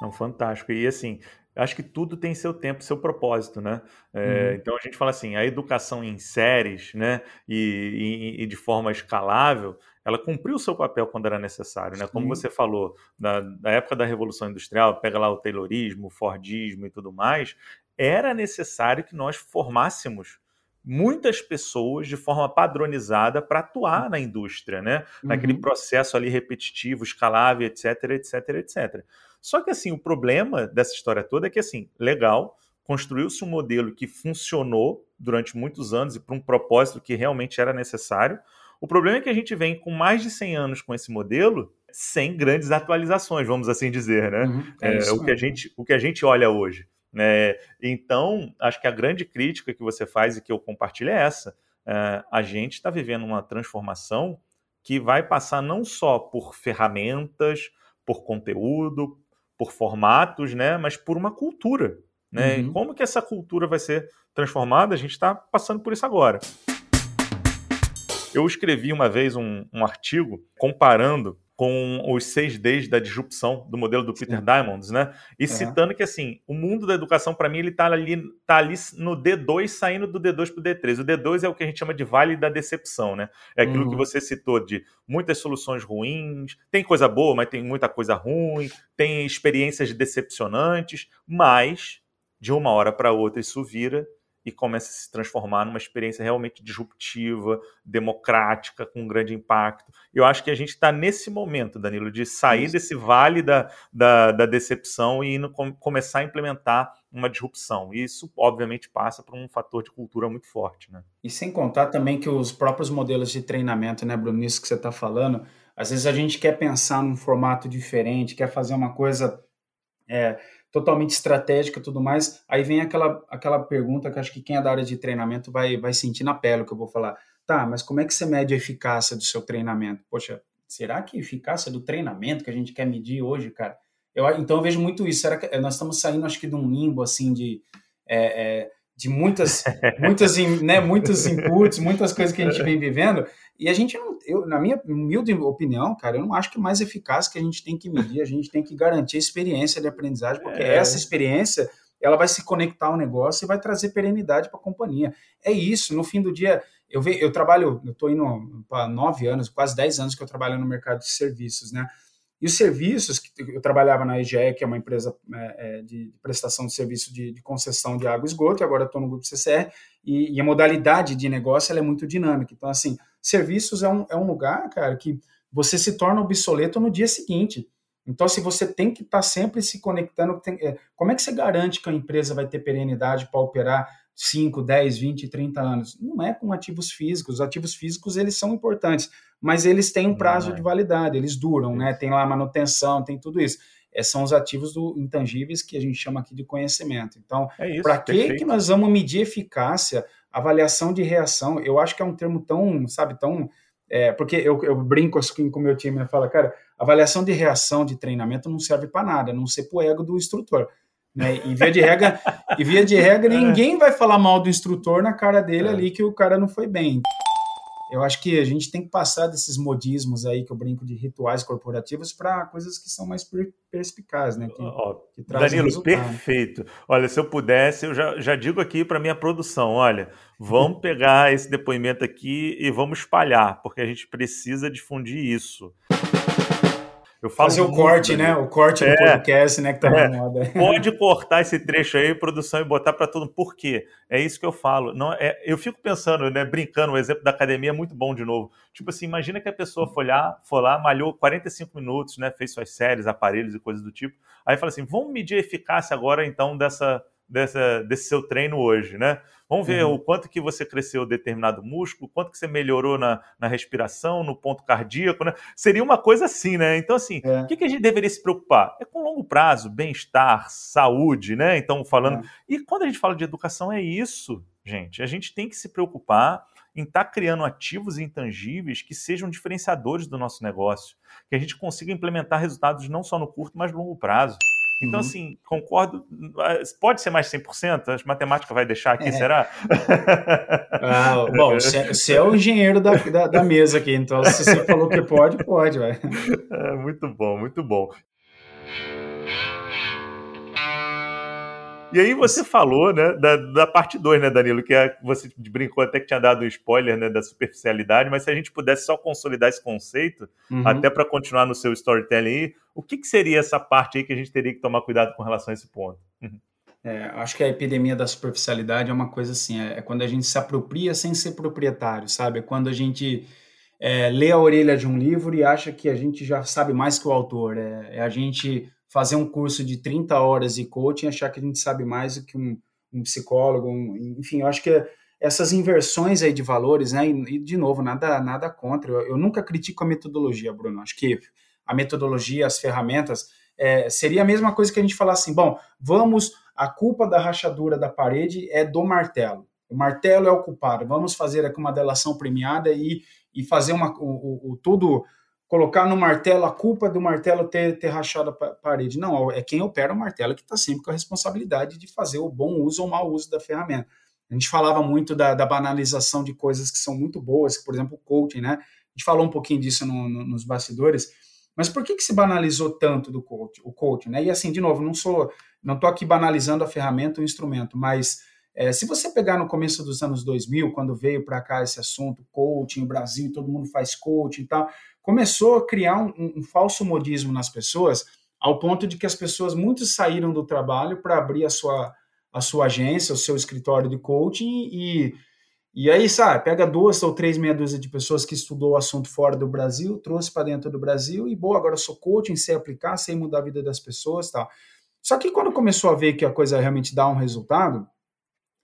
Não, fantástico. E assim, acho que tudo tem seu tempo, seu propósito, né? É, uhum. Então a gente fala assim, a educação em séries, né, e, e, e, de forma escalável, ela cumpriu o seu papel quando era necessário, né? Como você falou, da, da época da Revolução Industrial, pega lá o Taylorismo, o Fordismo e tudo mais, era necessário que nós formássemos muitas pessoas de forma padronizada para atuar na indústria, né? Naquele uhum. processo ali repetitivo, escalável, etc, etc, etc. Só que assim, o problema dessa história toda é que assim, legal, construiu-se um modelo que funcionou durante muitos anos e para um propósito que realmente era necessário. O problema é que a gente vem com mais de 100 anos com esse modelo sem grandes atualizações, vamos assim dizer, né? Uhum, é, é o, que a gente, o que a gente olha hoje. Né? Então, acho que a grande crítica que você faz e que eu compartilho é essa. É, a gente está vivendo uma transformação que vai passar não só por ferramentas, por conteúdo, por formatos, né, mas por uma cultura. Né? Uhum. como que essa cultura vai ser transformada? A gente está passando por isso agora. Eu escrevi uma vez um, um artigo comparando com os seis Ds da disrupção do modelo do Peter Sim. Diamond, né? E é. citando que assim, o mundo da educação para mim ele está ali, tá ali no D2 saindo do D2 para o D3. O D2 é o que a gente chama de vale da decepção, né? É aquilo uhum. que você citou de muitas soluções ruins, tem coisa boa, mas tem muita coisa ruim, tem experiências decepcionantes, mas de uma hora para outra isso vira e começa a se transformar numa experiência realmente disruptiva, democrática, com um grande impacto. Eu acho que a gente está nesse momento, Danilo, de sair Isso. desse vale da, da, da decepção e indo, com, começar a implementar uma disrupção. E isso, obviamente, passa por um fator de cultura muito forte. Né? E sem contar também que os próprios modelos de treinamento, né, Bruno, nisso que você está falando, às vezes a gente quer pensar num formato diferente, quer fazer uma coisa. É, totalmente estratégica e tudo mais. Aí vem aquela, aquela pergunta que acho que quem é da área de treinamento vai, vai sentir na pele o que eu vou falar. Tá, mas como é que você mede a eficácia do seu treinamento? Poxa, será que a eficácia do treinamento que a gente quer medir hoje, cara? Eu, então eu vejo muito isso. Será que nós estamos saindo, acho que, de um limbo assim de. É, é, de muitas, muitas, né, muitos inputs, muitas coisas que a gente vem vivendo, e a gente não, eu, na minha humilde opinião, cara, eu não acho que é mais eficaz que a gente tem que medir, a gente tem que garantir a experiência de aprendizagem, porque é. essa experiência ela vai se conectar ao negócio e vai trazer perenidade para a companhia. É isso, no fim do dia, eu, ve, eu trabalho, eu estou indo para nove anos, quase dez anos que eu trabalho no mercado de serviços, né? E os serviços, que eu trabalhava na EGE, que é uma empresa é, é de prestação de serviço de, de, concessão de água e esgoto, e agora estou no grupo CCR, e, e, a modalidade de negócio é muito dinâmica. Então, assim, serviços é um, é um lugar, cara, que você se torna obsoleto no dia seguinte. Então, se você tem que estar tá sempre se conectando, tem, é, como é que você garante que a empresa vai ter perenidade para operar 5, 10, 20, 30 anos? Não é com ativos físicos. Os ativos físicos, eles são importantes mas eles têm um prazo de validade, eles duram, né? Tem lá manutenção, tem tudo isso. É, são os ativos do, intangíveis que a gente chama aqui de conhecimento. Então, é para que, que nós vamos medir eficácia, avaliação de reação? Eu acho que é um termo tão, sabe, tão. É, porque eu, eu brinco assim com o meu time e falo, cara, avaliação de reação de treinamento não serve para nada, não ser pro ego do instrutor. Né? E via de regra, e via de regra, é. ninguém vai falar mal do instrutor na cara dele é. ali que o cara não foi bem eu acho que a gente tem que passar desses modismos aí que eu brinco de rituais corporativos para coisas que são mais perspicazes, né? Que, oh, que Danilo, resultado. perfeito. Olha, se eu pudesse, eu já, já digo aqui para minha produção, olha, vamos pegar esse depoimento aqui e vamos espalhar, porque a gente precisa difundir isso. Eu falo Fazer o corte, né? O corte é, do podcast, né? Que tá é, na moda. Pode cortar esse trecho aí, produção, e botar para todo mundo. Por quê? É isso que eu falo. Não, é, eu fico pensando, né? Brincando, o exemplo da academia é muito bom de novo. Tipo assim, imagina que a pessoa foi lá, foi lá, malhou 45 minutos, né? Fez suas séries, aparelhos e coisas do tipo. Aí fala assim: vamos medir a eficácia agora, então, dessa dessa, desse seu treino hoje, né? Vamos ver uhum. o quanto que você cresceu determinado músculo, quanto que você melhorou na, na respiração, no ponto cardíaco, né? Seria uma coisa assim, né? Então, assim, é. o que, que, a gente deveria se preocupar? É com longo prazo, bem-estar, saúde, né? Então, falando. É. E quando a gente fala de educação, é isso, gente. A gente tem que se preocupar em estar tá criando ativos intangíveis que sejam diferenciadores do nosso negócio, que a gente consiga implementar resultados não só no curto, mas no longo prazo. Então, uhum. assim, concordo. Pode ser mais 100%? A matemática vai deixar aqui, é. será? Ah, bom, você é o engenheiro da, da, da, mesa aqui, então se você falou que pode, pode. Vai. É, muito bom, muito bom. E aí você falou, né, da, da parte 2, né, Danilo, que é, você brincou até que tinha dado um spoiler, né, da superficialidade, mas se a gente pudesse só consolidar esse conceito, uhum. até para continuar no seu storytelling aí, o que, que, seria essa parte aí que a gente teria que tomar cuidado com relação a esse ponto? Uhum. É, acho que a epidemia da superficialidade é uma coisa assim, é, é, quando a gente se apropria sem ser proprietário, sabe? É quando a gente é, lê a orelha de um livro e acha que a gente já sabe mais que o autor, é, é a gente fazer um curso de 30 horas de coaching e achar que a gente sabe mais do que um, um psicólogo, um, enfim, eu acho que essas inversões aí de valores, né, e, de novo, nada, nada contra, eu, eu, nunca critico a metodologia, Bruno, acho que a metodologia, as ferramentas, é, seria a mesma coisa que a gente falar assim, bom, vamos, a culpa da rachadura da parede é do martelo, o martelo é o culpado, vamos fazer aqui uma delação premiada e, e fazer uma, o, o, o tudo colocar no martelo a culpa do martelo ter, ter rachado a parede. Não, é quem opera o martelo que está sempre com a responsabilidade de fazer o bom uso ou mau uso da ferramenta. A gente falava muito da, da banalização de coisas que são muito boas, por exemplo, o coaching, né? A gente falou um pouquinho disso no, no, nos bastidores. Mas por que, que se banalizou tanto do coach, o coaching? Né? E assim, de novo, não sou, não estou aqui banalizando a ferramenta, o instrumento, mas é, se você pegar no começo dos anos 2000, quando veio para cá esse assunto, coaching, Brasil, todo mundo faz coaching e tal, começou a criar um, um, um falso modismo nas pessoas, ao ponto de que as pessoas, muitos saíram do trabalho para abrir a sua, a sua agência, o seu escritório de coaching e e aí, sabe, pega duas ou três meia dúzia de pessoas que estudou o assunto fora do Brasil, trouxe para dentro do Brasil e, boa, agora eu sou coaching, sei aplicar, sei mudar a vida das pessoas tal. Só que quando começou a ver que a coisa realmente dá um resultado,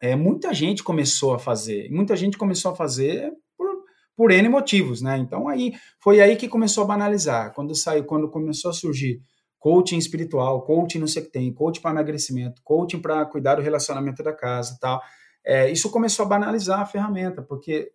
é, muita gente começou a fazer. Muita gente começou a fazer por, por N motivos, né? Então, aí foi aí que começou a banalizar. Quando saiu, quando começou a surgir coaching espiritual, coaching não sei o que tem, coaching para emagrecimento, coaching para cuidar do relacionamento da casa tal é, isso começou a banalizar a ferramenta, porque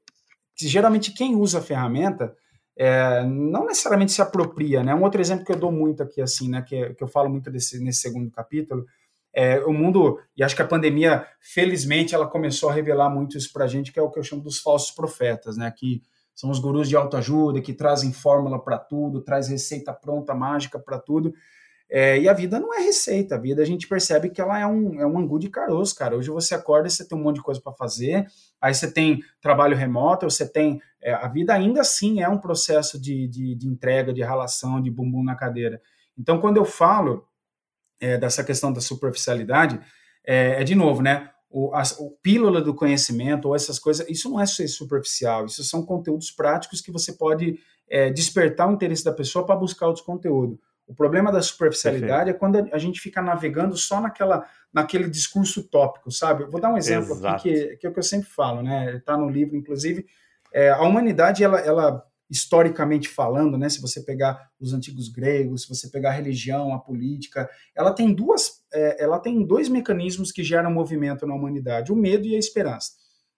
geralmente quem usa a ferramenta é, não necessariamente se apropria, né? Um outro exemplo que eu dou muito aqui, assim, né, que, que eu falo muito desse, nesse segundo capítulo, é o mundo, e acho que a pandemia, felizmente, ela começou a revelar muito isso para a gente, que é o que eu chamo dos falsos profetas, né? Que são os gurus de autoajuda, que trazem fórmula para tudo, traz receita pronta, mágica para tudo, é, e a vida não é receita, a vida a gente percebe que ela é um, é um angu de caroço, cara. Hoje você acorda e você tem um monte de coisa para fazer, aí você tem trabalho remoto, você tem. É, a vida ainda assim é um processo de, de, de, entrega, de relação, de bumbum na cadeira. Então, quando eu falo é, dessa questão da superficialidade, é, é de novo, né? O, a, o pílula do conhecimento ou essas coisas, isso não é ser superficial, isso são conteúdos práticos que você pode é, despertar o interesse da pessoa para buscar outros conteúdos. O problema da superficialidade Perfeito. é quando a gente fica navegando só naquela, naquele discurso tópico, sabe? Eu vou dar um exemplo Exato. aqui que, que é o que eu sempre falo, né? Está no livro, inclusive. É, a humanidade, ela, ela, historicamente falando, né? Se você pegar os antigos gregos, se você pegar a religião, a política, ela tem duas, é, ela tem dois mecanismos que geram movimento na humanidade: o medo e a esperança.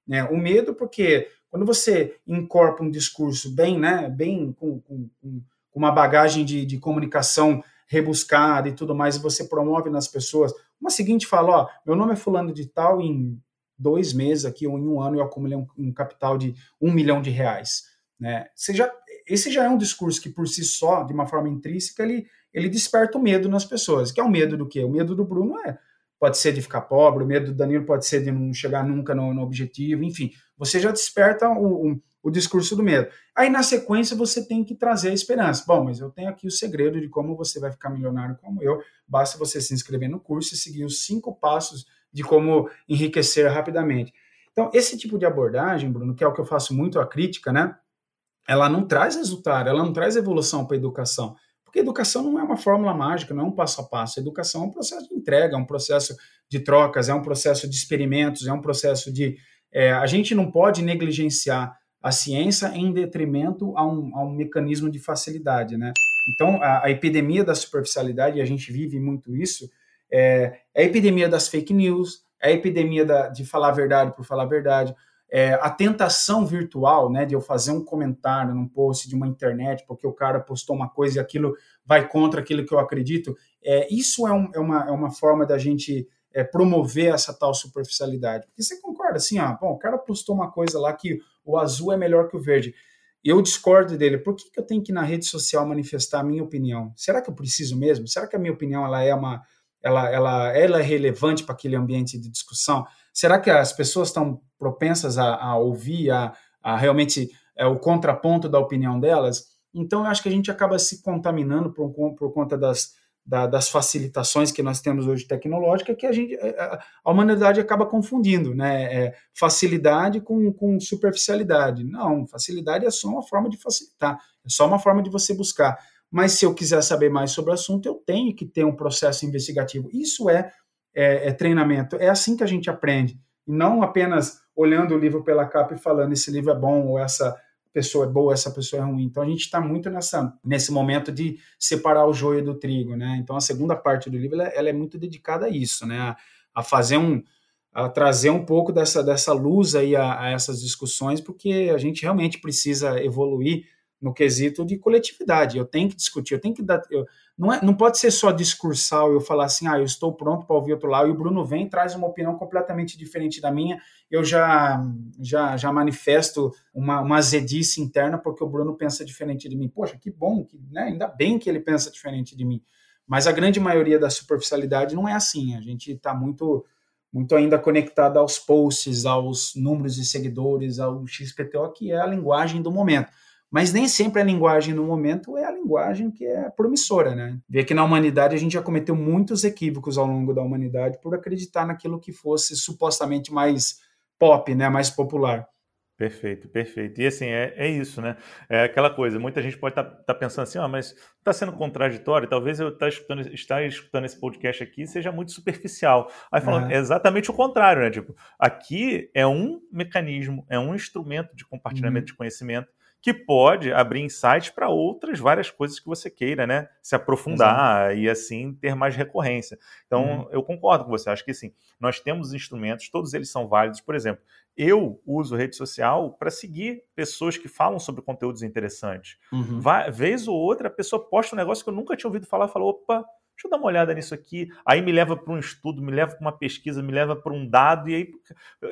Né? O medo, porque quando você incorpora um discurso bem, né? Bem com, com, com com uma bagagem de, de comunicação rebuscada e tudo mais, e você promove nas pessoas. Uma seguinte fala, ó, meu nome é fulano de tal, em dois meses aqui, ou em um ano, eu acumulei um, um capital de um milhão de reais. Né? Você já, esse já é um discurso que, por si só, de uma forma intrínseca, ele, ele desperta o medo nas pessoas. Que é o medo do quê? O medo do Bruno é pode ser de ficar pobre, o medo do Danilo pode ser de não chegar nunca no, no objetivo, enfim. Você já desperta o, o, o discurso do medo. Aí, na sequência, você tem que trazer a esperança. Bom, mas eu tenho aqui o segredo de como você vai ficar milionário como eu. Basta você se inscrever no curso e seguir os cinco passos de como enriquecer rapidamente. Então, esse tipo de abordagem, Bruno, que é o que eu faço muito a crítica, né? Ela não traz resultado, ela não traz evolução para a educação. Porque educação não é uma fórmula mágica, não é um passo a passo. Educação é um processo de entrega, é um processo de trocas, é um processo de experimentos, é um processo de. É, a gente não pode negligenciar a ciência em detrimento a um, a um mecanismo de facilidade, né? Então, a, a, epidemia da superficialidade, e a gente vive muito isso, é, é a epidemia das fake news, é a epidemia da, de falar a verdade por falar a verdade, é, a tentação virtual, né, de eu fazer um comentário num post de uma internet porque o cara postou uma coisa e aquilo vai contra aquilo que eu acredito, é, isso é, um, é, uma, é uma forma da gente é, promover essa tal superficialidade. Porque você concorda assim, ah, bom, o cara postou uma coisa lá que o azul é melhor que o verde. Eu discordo dele. Por que, que eu tenho que na rede social manifestar a minha opinião? Será que eu preciso mesmo? Será que a minha opinião ela é uma ela, ela, ela é relevante para aquele ambiente de discussão? Será que as pessoas estão propensas a, a ouvir, a, a realmente é, o contraponto da opinião delas? Então, eu acho que a gente acaba se contaminando por, por conta das, da, das facilitações que nós temos hoje tecnológica que a gente é, a, a humanidade acaba confundindo, né? É facilidade com, com superficialidade. Não, facilidade é só uma forma de facilitar, é só uma forma de você buscar. Mas se eu quiser saber mais sobre o assunto, eu tenho que ter um processo investigativo. Isso é, é, é treinamento. É assim que a gente aprende. E não apenas olhando o livro pela capa e falando esse livro é bom ou essa pessoa é boa, essa pessoa é ruim. Então a gente está muito nessa nesse momento de separar o joio do trigo, né? Então a segunda parte do livro ela, ela é muito dedicada a isso, né? A, a, fazer um a trazer um pouco dessa dessa luz aí a, a, essas discussões, porque a gente realmente precisa evoluir no quesito de coletividade. Eu tenho que discutir, eu tenho que dar. Eu, não, é, não pode ser só discursal eu falar assim, ah, eu estou pronto para ouvir outro lado, e o Bruno vem traz uma opinião completamente diferente da minha. Eu já já, já manifesto uma, uma azedice interna porque o Bruno pensa diferente de mim. Poxa, que bom, que, né? ainda bem que ele pensa diferente de mim. Mas a grande maioria da superficialidade não é assim. A gente está muito muito ainda conectado aos posts, aos números de seguidores, ao XPTO, que é a linguagem do momento. Mas nem sempre a linguagem no momento é a linguagem que é promissora, né? Vê que na humanidade a gente já cometeu muitos equívocos ao longo da humanidade por acreditar naquilo que fosse supostamente mais pop, né? Mais popular. Perfeito, perfeito. E assim, é, é isso, né? É aquela coisa, muita gente pode estar tá, tá pensando assim, ah, mas está sendo contraditório, talvez eu tá escutando, estar escutando esse podcast aqui seja muito superficial. Aí falando, uhum. é exatamente o contrário, né? Tipo, aqui é um mecanismo, é um instrumento de compartilhamento uhum. de conhecimento que pode abrir insights para outras várias coisas que você queira, né? Se aprofundar Exato. e assim ter mais recorrência. Então, uhum. eu concordo com você. Acho que sim, nós temos instrumentos, todos eles são válidos. Por exemplo, eu uso rede social para seguir pessoas que falam sobre conteúdos interessantes. Uhum. Vai, vez ou outra, a pessoa posta um negócio que eu nunca tinha ouvido falar, falou, opa, deixa eu dar uma olhada nisso aqui. Aí me leva para um estudo, me leva para uma pesquisa, me leva para um dado, e aí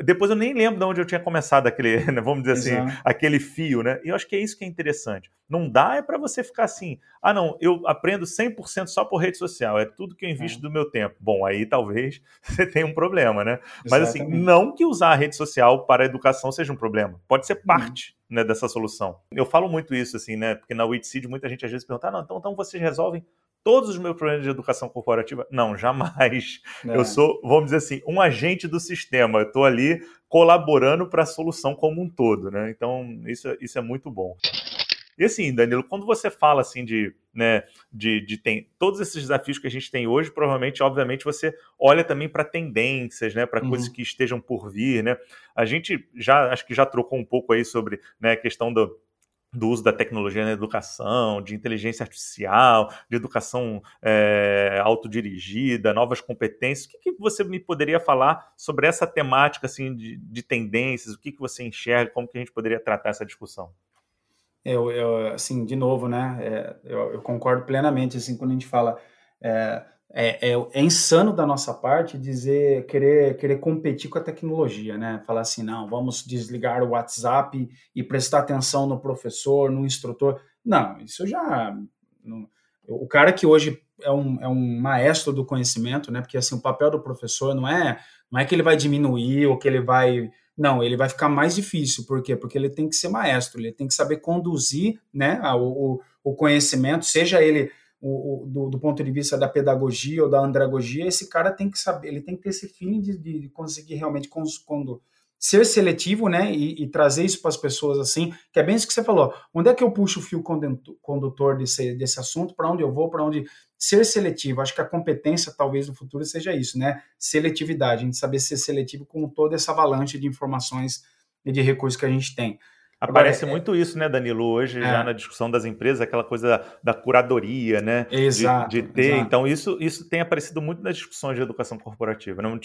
depois eu nem lembro de onde eu tinha começado aquele, né, vamos dizer assim, aquele fio, né? E eu acho que é isso que é interessante. Não dá é para você ficar assim, ah não, eu aprendo 100% só por rede social, é tudo que eu invisto é. do meu tempo. Bom, aí talvez você tenha um problema, né? Exatamente. Mas assim, não que usar a rede social para a educação seja um problema, pode ser uhum. parte né, dessa solução. Eu falo muito isso, assim, né? Porque na WITSEED muita gente às vezes pergunta, ah, não, então, então vocês resolvem todos os meus problemas de educação corporativa? Não, jamais. É. Eu sou, vamos dizer assim, um agente do sistema. Eu estou ali colaborando para a solução como um todo, né? Então, isso, isso é muito bom. E assim, Danilo, quando você fala assim de, né, de, de tem todos esses desafios que a gente tem hoje, provavelmente, obviamente, você olha também para tendências, né, para uhum. coisas que estejam por vir, né? A gente já acho que já trocou um pouco aí sobre né, a questão do, do uso da tecnologia na educação, de inteligência artificial, de educação é, autodirigida, novas competências. O que, que, você me poderia falar sobre essa temática assim, de, de tendências? O que, que você enxerga? Como que a gente poderia tratar essa discussão? Eu, eu assim, de novo, né? É, eu, eu, concordo plenamente assim quando a gente fala é, é, é, é, insano da nossa parte dizer querer querer competir com a tecnologia, né? Falar assim, não, vamos desligar o WhatsApp e prestar atenção no professor, no instrutor. Não, isso já não, o cara que hoje é um, é um maestro do conhecimento, né? Porque assim o papel do professor não é não é que ele vai diminuir ou que ele vai não, ele vai ficar mais difícil. Por quê? Porque ele tem que ser maestro, ele tem que saber conduzir né, o, o conhecimento, seja ele o, o, do, do, ponto de vista da pedagogia ou da andragogia, esse cara tem que saber, ele tem que ter esse feeling de, de conseguir realmente quando ser seletivo, né, e, e trazer isso para as pessoas assim, que é bem isso que você falou. Onde é que eu puxo o fio condutor desse, desse assunto? Para onde eu vou? Para onde ser seletivo? Acho que a competência talvez no futuro seja isso, né? Seletividade, a gente saber ser seletivo com toda essa avalanche de informações e de recursos que a gente tem. Aparece Agora, é muito isso, né, Danilo, hoje é. já na discussão das empresas, aquela coisa da, da curadoria, né? Exato. De, de ter. Exato. Então, isso, isso tem aparecido muito nas discussões de educação corporativa. Não,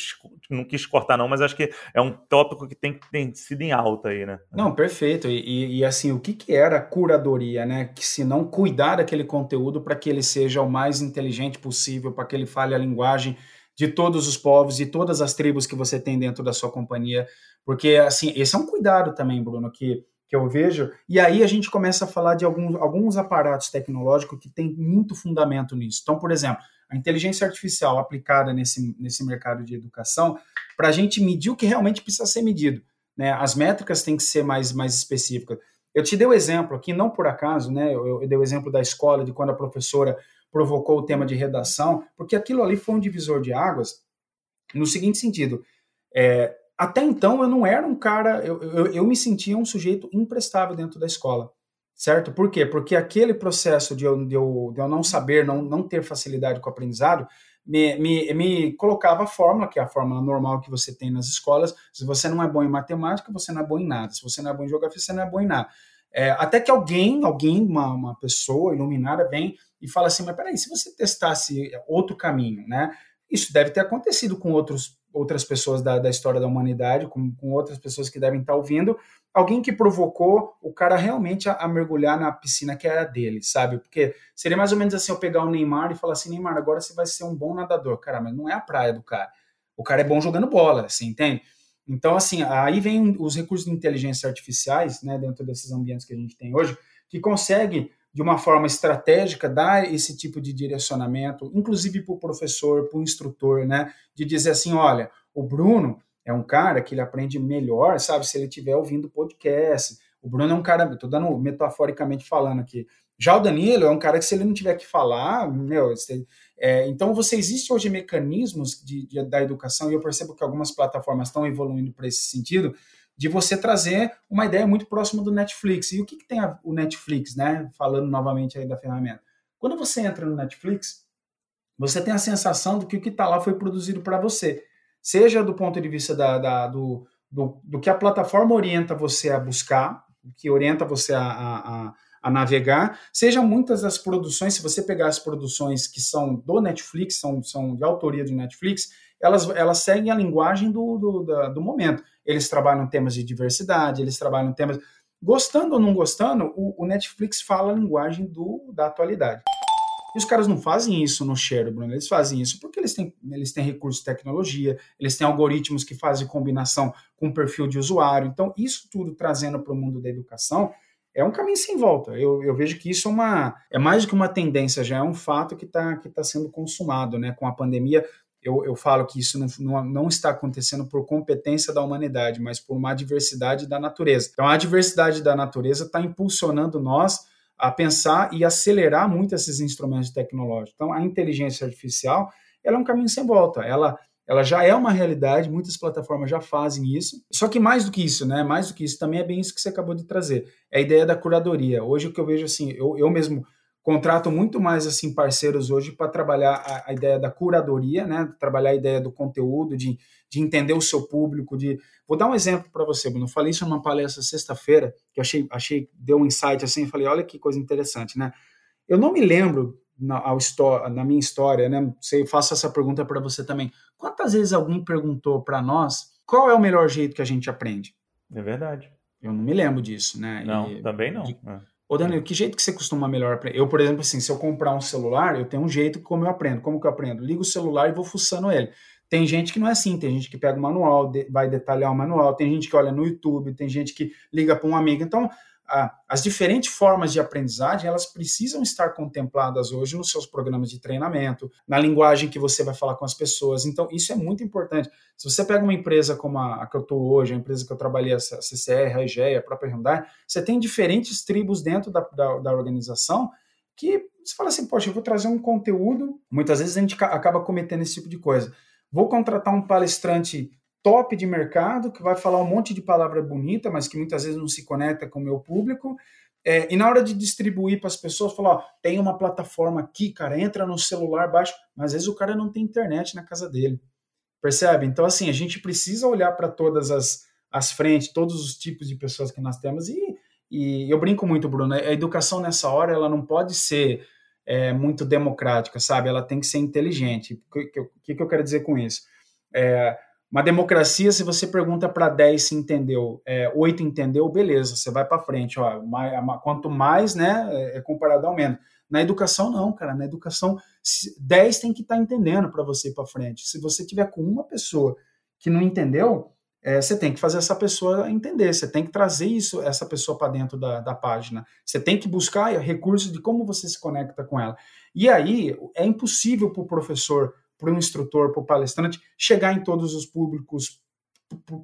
não quis cortar, não, mas acho que é um tópico que tem, tem sido em alta aí, né? Não, perfeito. E, e assim, o que, que era curadoria, né? Que se não cuidar daquele conteúdo para que ele seja o mais inteligente possível, para que ele fale a linguagem de todos os povos e todas as tribos que você tem dentro da sua companhia. Porque, assim, esse é um cuidado também, Bruno, que que eu vejo, e aí a gente começa a falar de alguns, alguns aparatos tecnológicos que têm muito fundamento nisso. Então, por exemplo, a inteligência artificial aplicada nesse, nesse mercado de educação, para a gente medir o que realmente precisa ser medido. Né? As métricas têm que ser mais, mais específicas. Eu te dei o exemplo aqui, não por acaso, né? eu, eu dei o exemplo da escola, de quando a professora provocou o tema de redação, porque aquilo ali foi um divisor de águas no seguinte sentido. É, até então eu não era um cara, eu, eu, eu, me sentia um sujeito imprestável dentro da escola, certo? Por quê? Porque aquele processo de eu, de eu, de eu não saber, não, não ter facilidade com o aprendizado, me, me, me colocava a fórmula, que é a fórmula normal que você tem nas escolas. Se você não é bom em matemática, você não é bom em nada. Se você não é bom em geografia, você não é bom em nada. É, até que alguém, alguém, uma, uma pessoa iluminada, vem e fala assim: mas peraí, se você testasse outro caminho, né? Isso deve ter acontecido com outros outras pessoas da, da história da humanidade, com, com outras pessoas que devem estar ouvindo, alguém que provocou o cara realmente a, a, mergulhar na piscina que era dele, sabe? Porque seria mais ou menos assim, eu pegar o Neymar e falar assim, Neymar, agora você vai ser um bom nadador. Cara, mas não é a praia do cara. O cara é bom jogando bola, assim, entende? Então, assim, aí vem os recursos de inteligência artificiais, né, dentro desses ambientes que a gente tem hoje, que consegue, de uma forma estratégica, dar esse tipo de direcionamento, inclusive para o professor, para o instrutor, né, de dizer assim, olha, o Bruno é um cara que ele aprende melhor, sabe, se ele estiver ouvindo podcast. O Bruno é um cara, estou dando metaforicamente falando aqui, já o Danilo é um cara que, se ele não tiver que falar, meu, é, então você existe hoje mecanismos de, de, da educação, e eu percebo que algumas plataformas estão evoluindo para esse sentido, de você trazer uma ideia muito próxima do Netflix. E o que, que tem a, o Netflix, né? Falando novamente aí da ferramenta. Quando você entra no Netflix, você tem a sensação de que o que está lá foi produzido para você. Seja do ponto de vista da, da do, do, do, que a plataforma orienta você a buscar, que orienta você a, a, a navegar, seja muitas das produções, se você pegar as produções que são do Netflix, são, são de autoria do Netflix, elas, elas seguem a linguagem do, do, da, do momento. Eles trabalham temas de diversidade, eles trabalham temas. Gostando ou não gostando, o, o Netflix fala a linguagem do, da atualidade. E os caras não fazem isso no share, Bruno. Eles fazem isso porque eles têm, eles têm recursos de tecnologia, eles têm algoritmos que fazem combinação com o perfil de usuário. Então, isso tudo trazendo para o mundo da educação é um caminho sem volta. Eu, eu, vejo que isso é uma é mais do que uma tendência, já é um fato que está que tá sendo consumado, né? Com a pandemia, eu, eu falo que isso não, não, não, está acontecendo por competência da humanidade, mas por uma adversidade da natureza. Então, a adversidade da natureza está impulsionando nós a pensar e acelerar muito esses instrumentos tecnológicos. Então, a inteligência artificial ela é um caminho sem volta. Ela ela já é uma realidade, muitas plataformas já fazem isso. Só que mais do que isso, né? Mais do que isso, também é bem isso que você acabou de trazer. É a ideia da curadoria. Hoje o que eu vejo assim, eu, eu mesmo contrato muito mais assim parceiros hoje para trabalhar a, a, ideia da curadoria, né? Trabalhar a ideia do conteúdo, de, de entender o seu público, de Vou dar um exemplo para você, Bruno. Eu falei isso numa palestra sexta-feira, que eu achei, achei, deu um insight assim, falei, olha que coisa interessante, né? Eu não me lembro na, ao, na minha história, né? Sei, faço essa pergunta para você também. Quantas vezes alguém perguntou para nós qual é o melhor jeito que a gente aprende? É verdade. Eu não me lembro disso, né? Não, e, também não. De, é. Ô, Danilo, que jeito que você costuma melhor aprender? Eu, por exemplo, assim, se eu comprar um celular, eu tenho um jeito como eu aprendo. Como que eu aprendo? Ligo o celular e vou fuçando ele. Tem gente que não é assim, tem gente que pega o manual, vai detalhar o manual, tem gente que olha no YouTube, tem gente que liga para um amigo. Então, as diferentes formas de aprendizagem elas precisam estar contempladas hoje nos seus programas de treinamento, na linguagem que você vai falar com as pessoas. Então, isso é muito importante. Se você pega uma empresa como a, a que eu estou hoje, a empresa que eu trabalhei, a CCR, a IGEA, a própria Hyundai, você tem diferentes tribos dentro da, da, da organização que você fala assim, poxa, eu vou trazer um conteúdo. Muitas vezes a gente acaba cometendo esse tipo de coisa. Vou contratar um palestrante top de mercado, que vai falar um monte de palavra bonita, mas que muitas vezes não se conecta com o meu público. É, e na hora de distribuir para as pessoas, falar, ó, tem uma plataforma aqui, cara, entra no celular, baixa, mas às vezes o cara não tem internet na casa dele. Percebe? Então, assim, a gente precisa olhar para todas as, as frentes, todos os tipos de pessoas que nós temos. E, e eu brinco muito, Bruno, a educação nessa hora, ela não pode ser é, muito democrática, sabe? Ela tem que ser inteligente. O que, que, que eu quero dizer com isso? É, uma democracia, se você pergunta para 10 se entendeu, é, 8 entendeu, beleza, você vai para frente. Ó, quanto mais, né, é, é comparado ao menos. Na educação, não, cara. Na educação, 10 tem que estar tá entendendo para você ir para frente. Se você tiver com uma pessoa que não entendeu, é, você tem que fazer essa pessoa entender, você tem que trazer isso, essa pessoa para dentro da, da página. Você tem que buscar recursos de como você se conecta com ela. E aí é impossível para o professor para um instrutor, para o palestrante, chegar em todos os públicos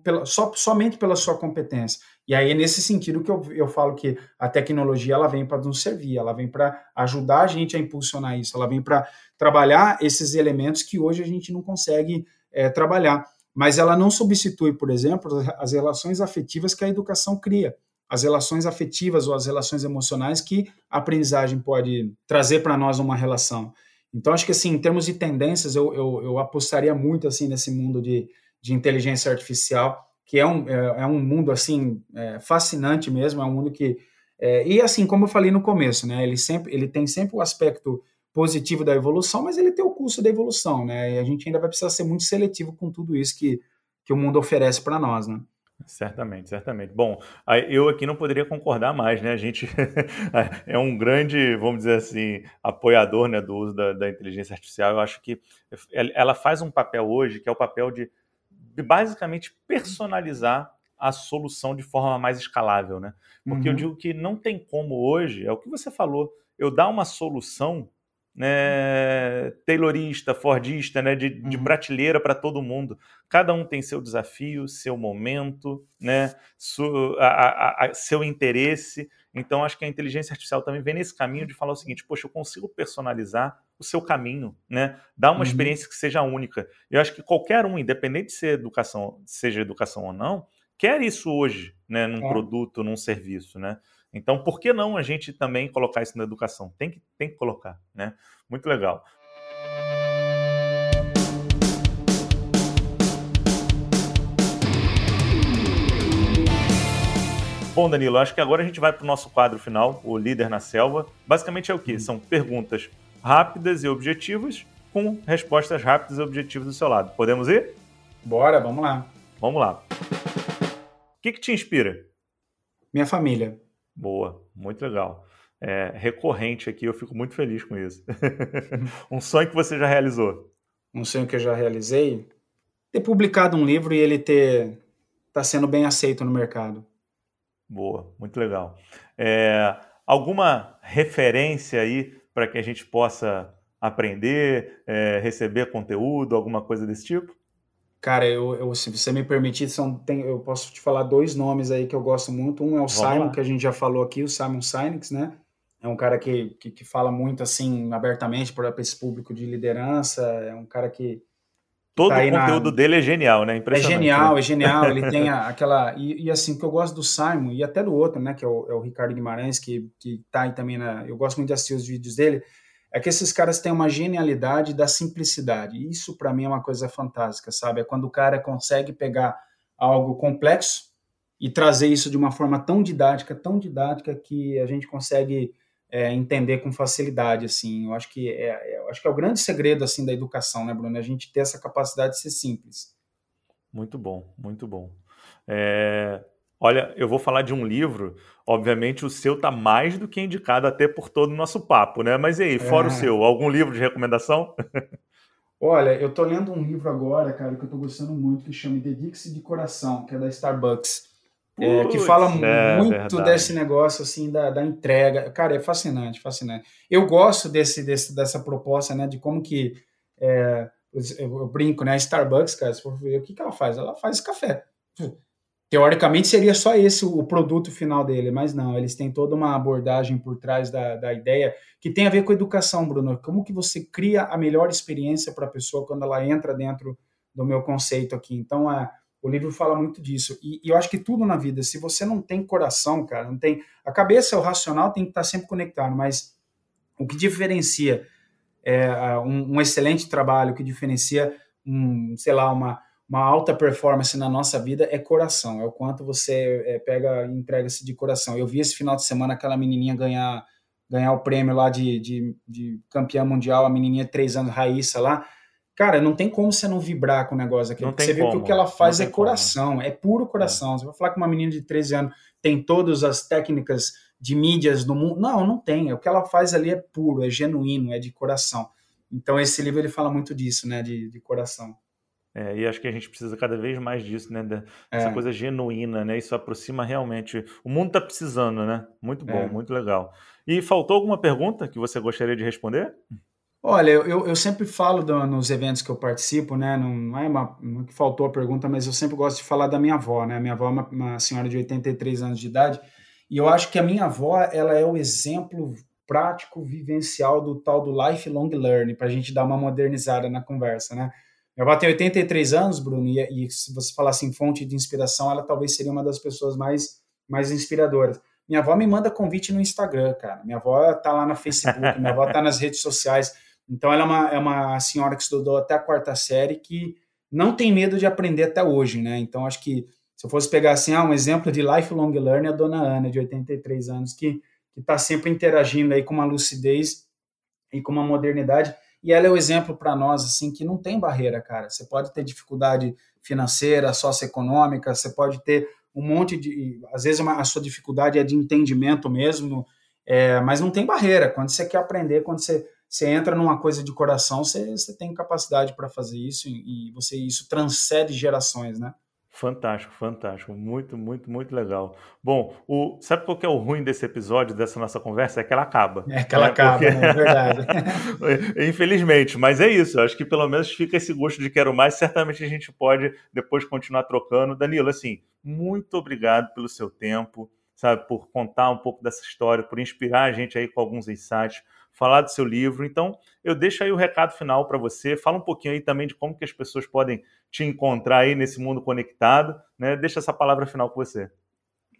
pela, só, somente pela sua competência. E aí é nesse sentido que eu, eu falo que a tecnologia ela vem para nos servir, ela vem para ajudar a gente a impulsionar isso, ela vem para trabalhar esses elementos que hoje a gente não consegue é, trabalhar. Mas ela não substitui, por exemplo, as relações afetivas que a educação cria as relações afetivas ou as relações emocionais que a aprendizagem pode trazer para nós uma relação. Então, acho que, assim, em termos de tendências, eu, eu, eu apostaria muito, assim, nesse mundo de, de inteligência artificial, que é um, é, é um mundo, assim, é, fascinante mesmo, é um mundo que... É, e, assim, como eu falei no começo, né, ele, sempre, ele tem sempre o aspecto positivo da evolução, mas ele tem o custo da evolução, né, e a gente ainda vai precisar ser muito seletivo com tudo isso que, que o mundo oferece para nós, né. Certamente, certamente. Bom, eu aqui não poderia concordar mais, né? A gente é um grande, vamos dizer assim, apoiador né, do uso da, da, inteligência artificial. Eu acho que ela faz um papel hoje que é o papel de, de basicamente personalizar a solução de forma mais escalável, né? Porque uhum. eu digo que não tem como hoje, é o que você falou, eu dar uma solução né, taylorista, fordista, né, de, uhum. de prateleira para todo mundo. Cada um tem seu desafio, seu momento, né, su, a, a, a, seu interesse. Então, acho que a inteligência artificial também vem nesse caminho de falar o seguinte: poxa, eu consigo personalizar o seu caminho, né, dar uma uhum. experiência que seja única. Eu acho que qualquer um, independente de ser educação, seja educação ou não, quer isso hoje, né, num é. produto, num serviço, né? Então, por que não a gente também colocar isso na educação? Tem que, tem que colocar, né? Muito legal. Bom, Danilo, acho que agora a gente vai para o nosso quadro final, o Líder na Selva. Basicamente é o quê? Uhum. São perguntas rápidas e objetivas com respostas rápidas e objetivas do seu lado. Podemos ir? Bora, vamos lá. Vamos lá. O que, que te inspira? Minha família. Boa, muito legal. É, recorrente aqui, eu fico muito feliz com isso. um sonho que você já realizou? Um sonho que eu já realizei? Ter publicado um livro e ele ter tá sendo bem aceito no mercado. Boa, muito legal. É, alguma referência aí para que a gente possa aprender, é, receber conteúdo, alguma coisa desse tipo? Cara, eu, eu, se você me permitir, são, tem, eu posso te falar dois nomes aí que eu gosto muito. Um é o Vamos Simon, lá. que a gente já falou aqui, o Simon Sinek, né? É um cara que, que, que fala muito, assim, abertamente para esse público de liderança. É um cara que... Todo tá o conteúdo na... dele é genial, né? É genial, né? é genial. Ele tem a, aquela... E, e, assim, o que eu gosto do Simon, e até do outro, né? Que é o, é o Ricardo Guimarães, que, que tá aí também na... Eu gosto muito de assistir os vídeos dele é que esses caras têm uma genialidade da simplicidade. Isso para mim é uma coisa fantástica, sabe? É quando o cara consegue pegar algo complexo e trazer isso de uma forma tão didática, tão didática que a gente consegue é, entender com facilidade, assim. Eu acho que é, é, eu acho que é o grande segredo assim da educação, né, Bruno? A gente ter essa capacidade de ser simples. Muito bom, muito bom. É, Olha, eu vou falar de um livro, obviamente o seu tá mais do que indicado até por todo o nosso papo, né? Mas e aí, fora é. o seu, algum livro de recomendação? Olha, eu tô lendo um livro agora, cara, que eu tô gostando muito, que chama Dedique-se de Coração, que é da Starbucks. É, que fala é, muito verdade. desse negócio assim da, da, entrega. Cara, é fascinante, fascinante. Eu gosto desse, desse dessa proposta, né, de como que é, eu, eu, brinco, né, a Starbucks, cara, se for ver o que, que ela faz, ela faz café teoricamente seria só esse o produto final dele, mas não, eles têm toda uma abordagem por trás da, da ideia que tem a ver com educação, Bruno. Como que você cria a melhor experiência para a pessoa quando ela entra dentro do meu conceito aqui? Então, é, o livro fala muito disso. E, e, eu acho que tudo na vida, se você não tem coração, cara, não tem. A cabeça, o racional tem que estar sempre conectado, mas o que diferencia é, um, um excelente trabalho, o que diferencia, um, sei lá, uma uma alta performance na nossa vida é coração, é o quanto você é, pega e entrega-se de coração. Eu vi esse final de semana aquela menininha ganhar, ganhar o prêmio lá de, de, de campeã mundial, a menininha de três anos, Raíssa lá. Cara, não tem como você não vibrar com o negócio aqui. Você vê que o que ela faz é coração, como. é puro coração. É. Você vai falar que uma menina de 13 anos tem todas as técnicas de mídias do mundo. Não, não tem. O que ela faz ali é puro, é genuíno, é de coração. Então esse livro ele fala muito disso, né, de, de coração. É, e acho que a gente precisa cada vez mais disso, né? Dessa é. coisa genuína, né? Isso aproxima realmente. O mundo está precisando, né? Muito bom, é. muito legal. E faltou alguma pergunta que você gostaria de responder? Olha, eu, eu sempre falo do, nos eventos que eu participo, né? Não, é uma, não é que faltou a pergunta, mas eu sempre gosto de falar da minha avó, né? Minha avó é uma, uma senhora de 83 anos de idade, e eu acho que a minha avó ela é o exemplo prático, vivencial do tal do lifelong learning, para a gente dar uma modernizada na conversa, né? Avó tem 83 anos, Bruno, e, e se você falasse em fonte de inspiração, ela talvez seria uma das pessoas mais, mais inspiradoras. Minha avó me manda convite no Instagram, cara. Minha avó tá lá no Facebook, minha avó tá nas redes sociais. Então, ela é uma, é uma senhora que estudou até a quarta série que não tem medo de aprender até hoje, né? Então, acho que se eu fosse pegar assim, ah, um exemplo de lifelong learning, a dona Ana, de 83 anos, que está sempre interagindo aí com uma lucidez e com uma modernidade e ela é o exemplo para nós, assim, que não tem barreira, cara. Você pode ter dificuldade financeira, socioeconômica, você pode ter um monte de. Às vezes a sua dificuldade é de entendimento mesmo, é, mas não tem barreira. Quando você quer aprender, quando você, você entra numa coisa de coração, você, você tem capacidade para fazer isso e, e você isso transcende gerações, né? Fantástico, fantástico. Muito, muito, muito legal. Bom, o, sabe qual que é o ruim desse episódio, dessa nossa conversa? É que ela acaba. É que ela né? acaba, Porque... é verdade. Infelizmente, mas é isso. Acho que pelo menos fica esse gosto de quero mais. Certamente a gente pode depois continuar trocando. Danilo, assim, muito obrigado pelo seu tempo, sabe, por contar um pouco dessa história, por inspirar a gente aí com alguns insights falar do seu livro. Então, eu deixo aí o recado final para você. Fala um pouquinho aí também de como que as pessoas podem te encontrar aí nesse mundo conectado. Né? Deixa essa palavra final com você.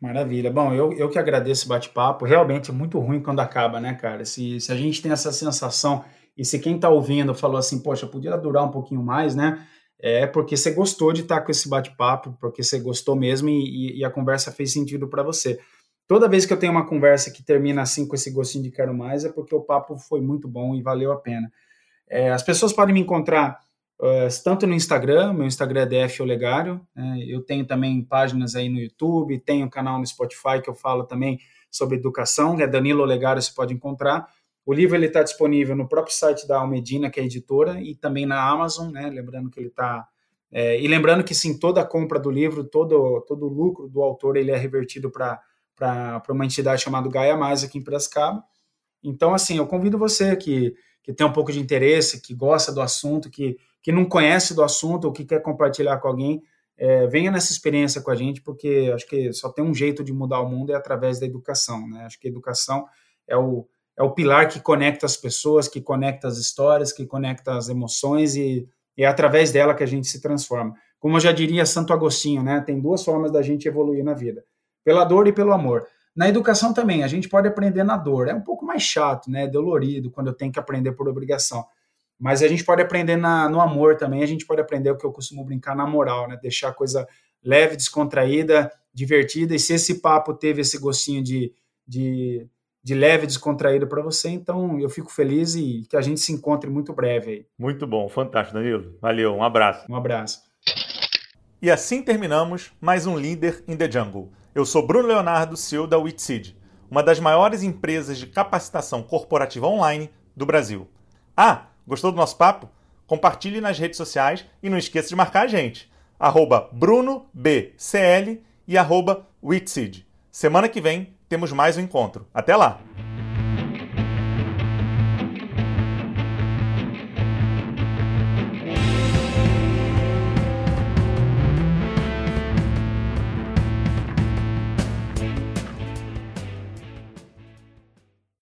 Maravilha. Bom, eu, eu que agradeço o bate-papo. Realmente é muito ruim quando acaba, né, cara? Se, se a gente tem essa sensação e se quem está ouvindo falou assim, poxa, podia durar um pouquinho mais, né? É porque você gostou de estar tá com esse bate-papo, porque você gostou mesmo e, e a conversa fez sentido para você. Toda vez que eu tenho uma conversa que termina assim com esse gostinho de quero mais, é porque o papo foi muito bom e valeu a pena. É, as pessoas podem me encontrar uh, tanto no Instagram, meu Instagram é DF Olegário, né? eu tenho também páginas aí no YouTube, tenho um canal no Spotify que eu falo também sobre educação, é Danilo Olegário, você pode encontrar. O livro ele está disponível no próprio site da Almedina, que é editora, e também na Amazon, né? Lembrando que ele está é, e lembrando que sim, toda a compra do livro, todo todo o lucro do autor ele é revertido para para uma entidade chamada Gaia Mais aqui em Piracicaba. Então, assim, eu convido você que, que tem um pouco de interesse, que gosta do assunto, que, que não conhece do assunto ou que quer compartilhar com alguém, é, venha nessa experiência com a gente, porque acho que só tem um jeito de mudar o mundo é através da educação. Né? Acho que a educação é o, é o pilar que conecta as pessoas, que conecta as histórias, que conecta as emoções e, é através dela que a gente se transforma. Como eu já diria Santo Agostinho, né? tem duas formas da gente evoluir na vida pela dor e pelo amor. Na educação também, a gente pode aprender na dor. É um pouco mais chato, né? Dolorido, quando eu tenho que aprender por obrigação. Mas a gente pode aprender na, no amor também, a gente pode aprender o que eu costumo brincar na moral, né? Deixar a coisa leve, descontraída, divertida. E se esse papo teve esse gostinho de, de, de leve, descontraído para você, então eu fico feliz e que a gente se encontre muito breve aí. Muito bom, fantástico, Danilo. Valeu, um abraço. Um abraço. E assim terminamos mais um Líder in the Jungle. Eu sou Bruno Leonardo, CEO da Witseed, uma das maiores empresas de capacitação corporativa online do Brasil. Ah, gostou do nosso papo? Compartilhe nas redes sociais e não esqueça de marcar a gente. Arroba BrunoBCL e arroba Witseed. Semana que vem temos mais um encontro. Até lá!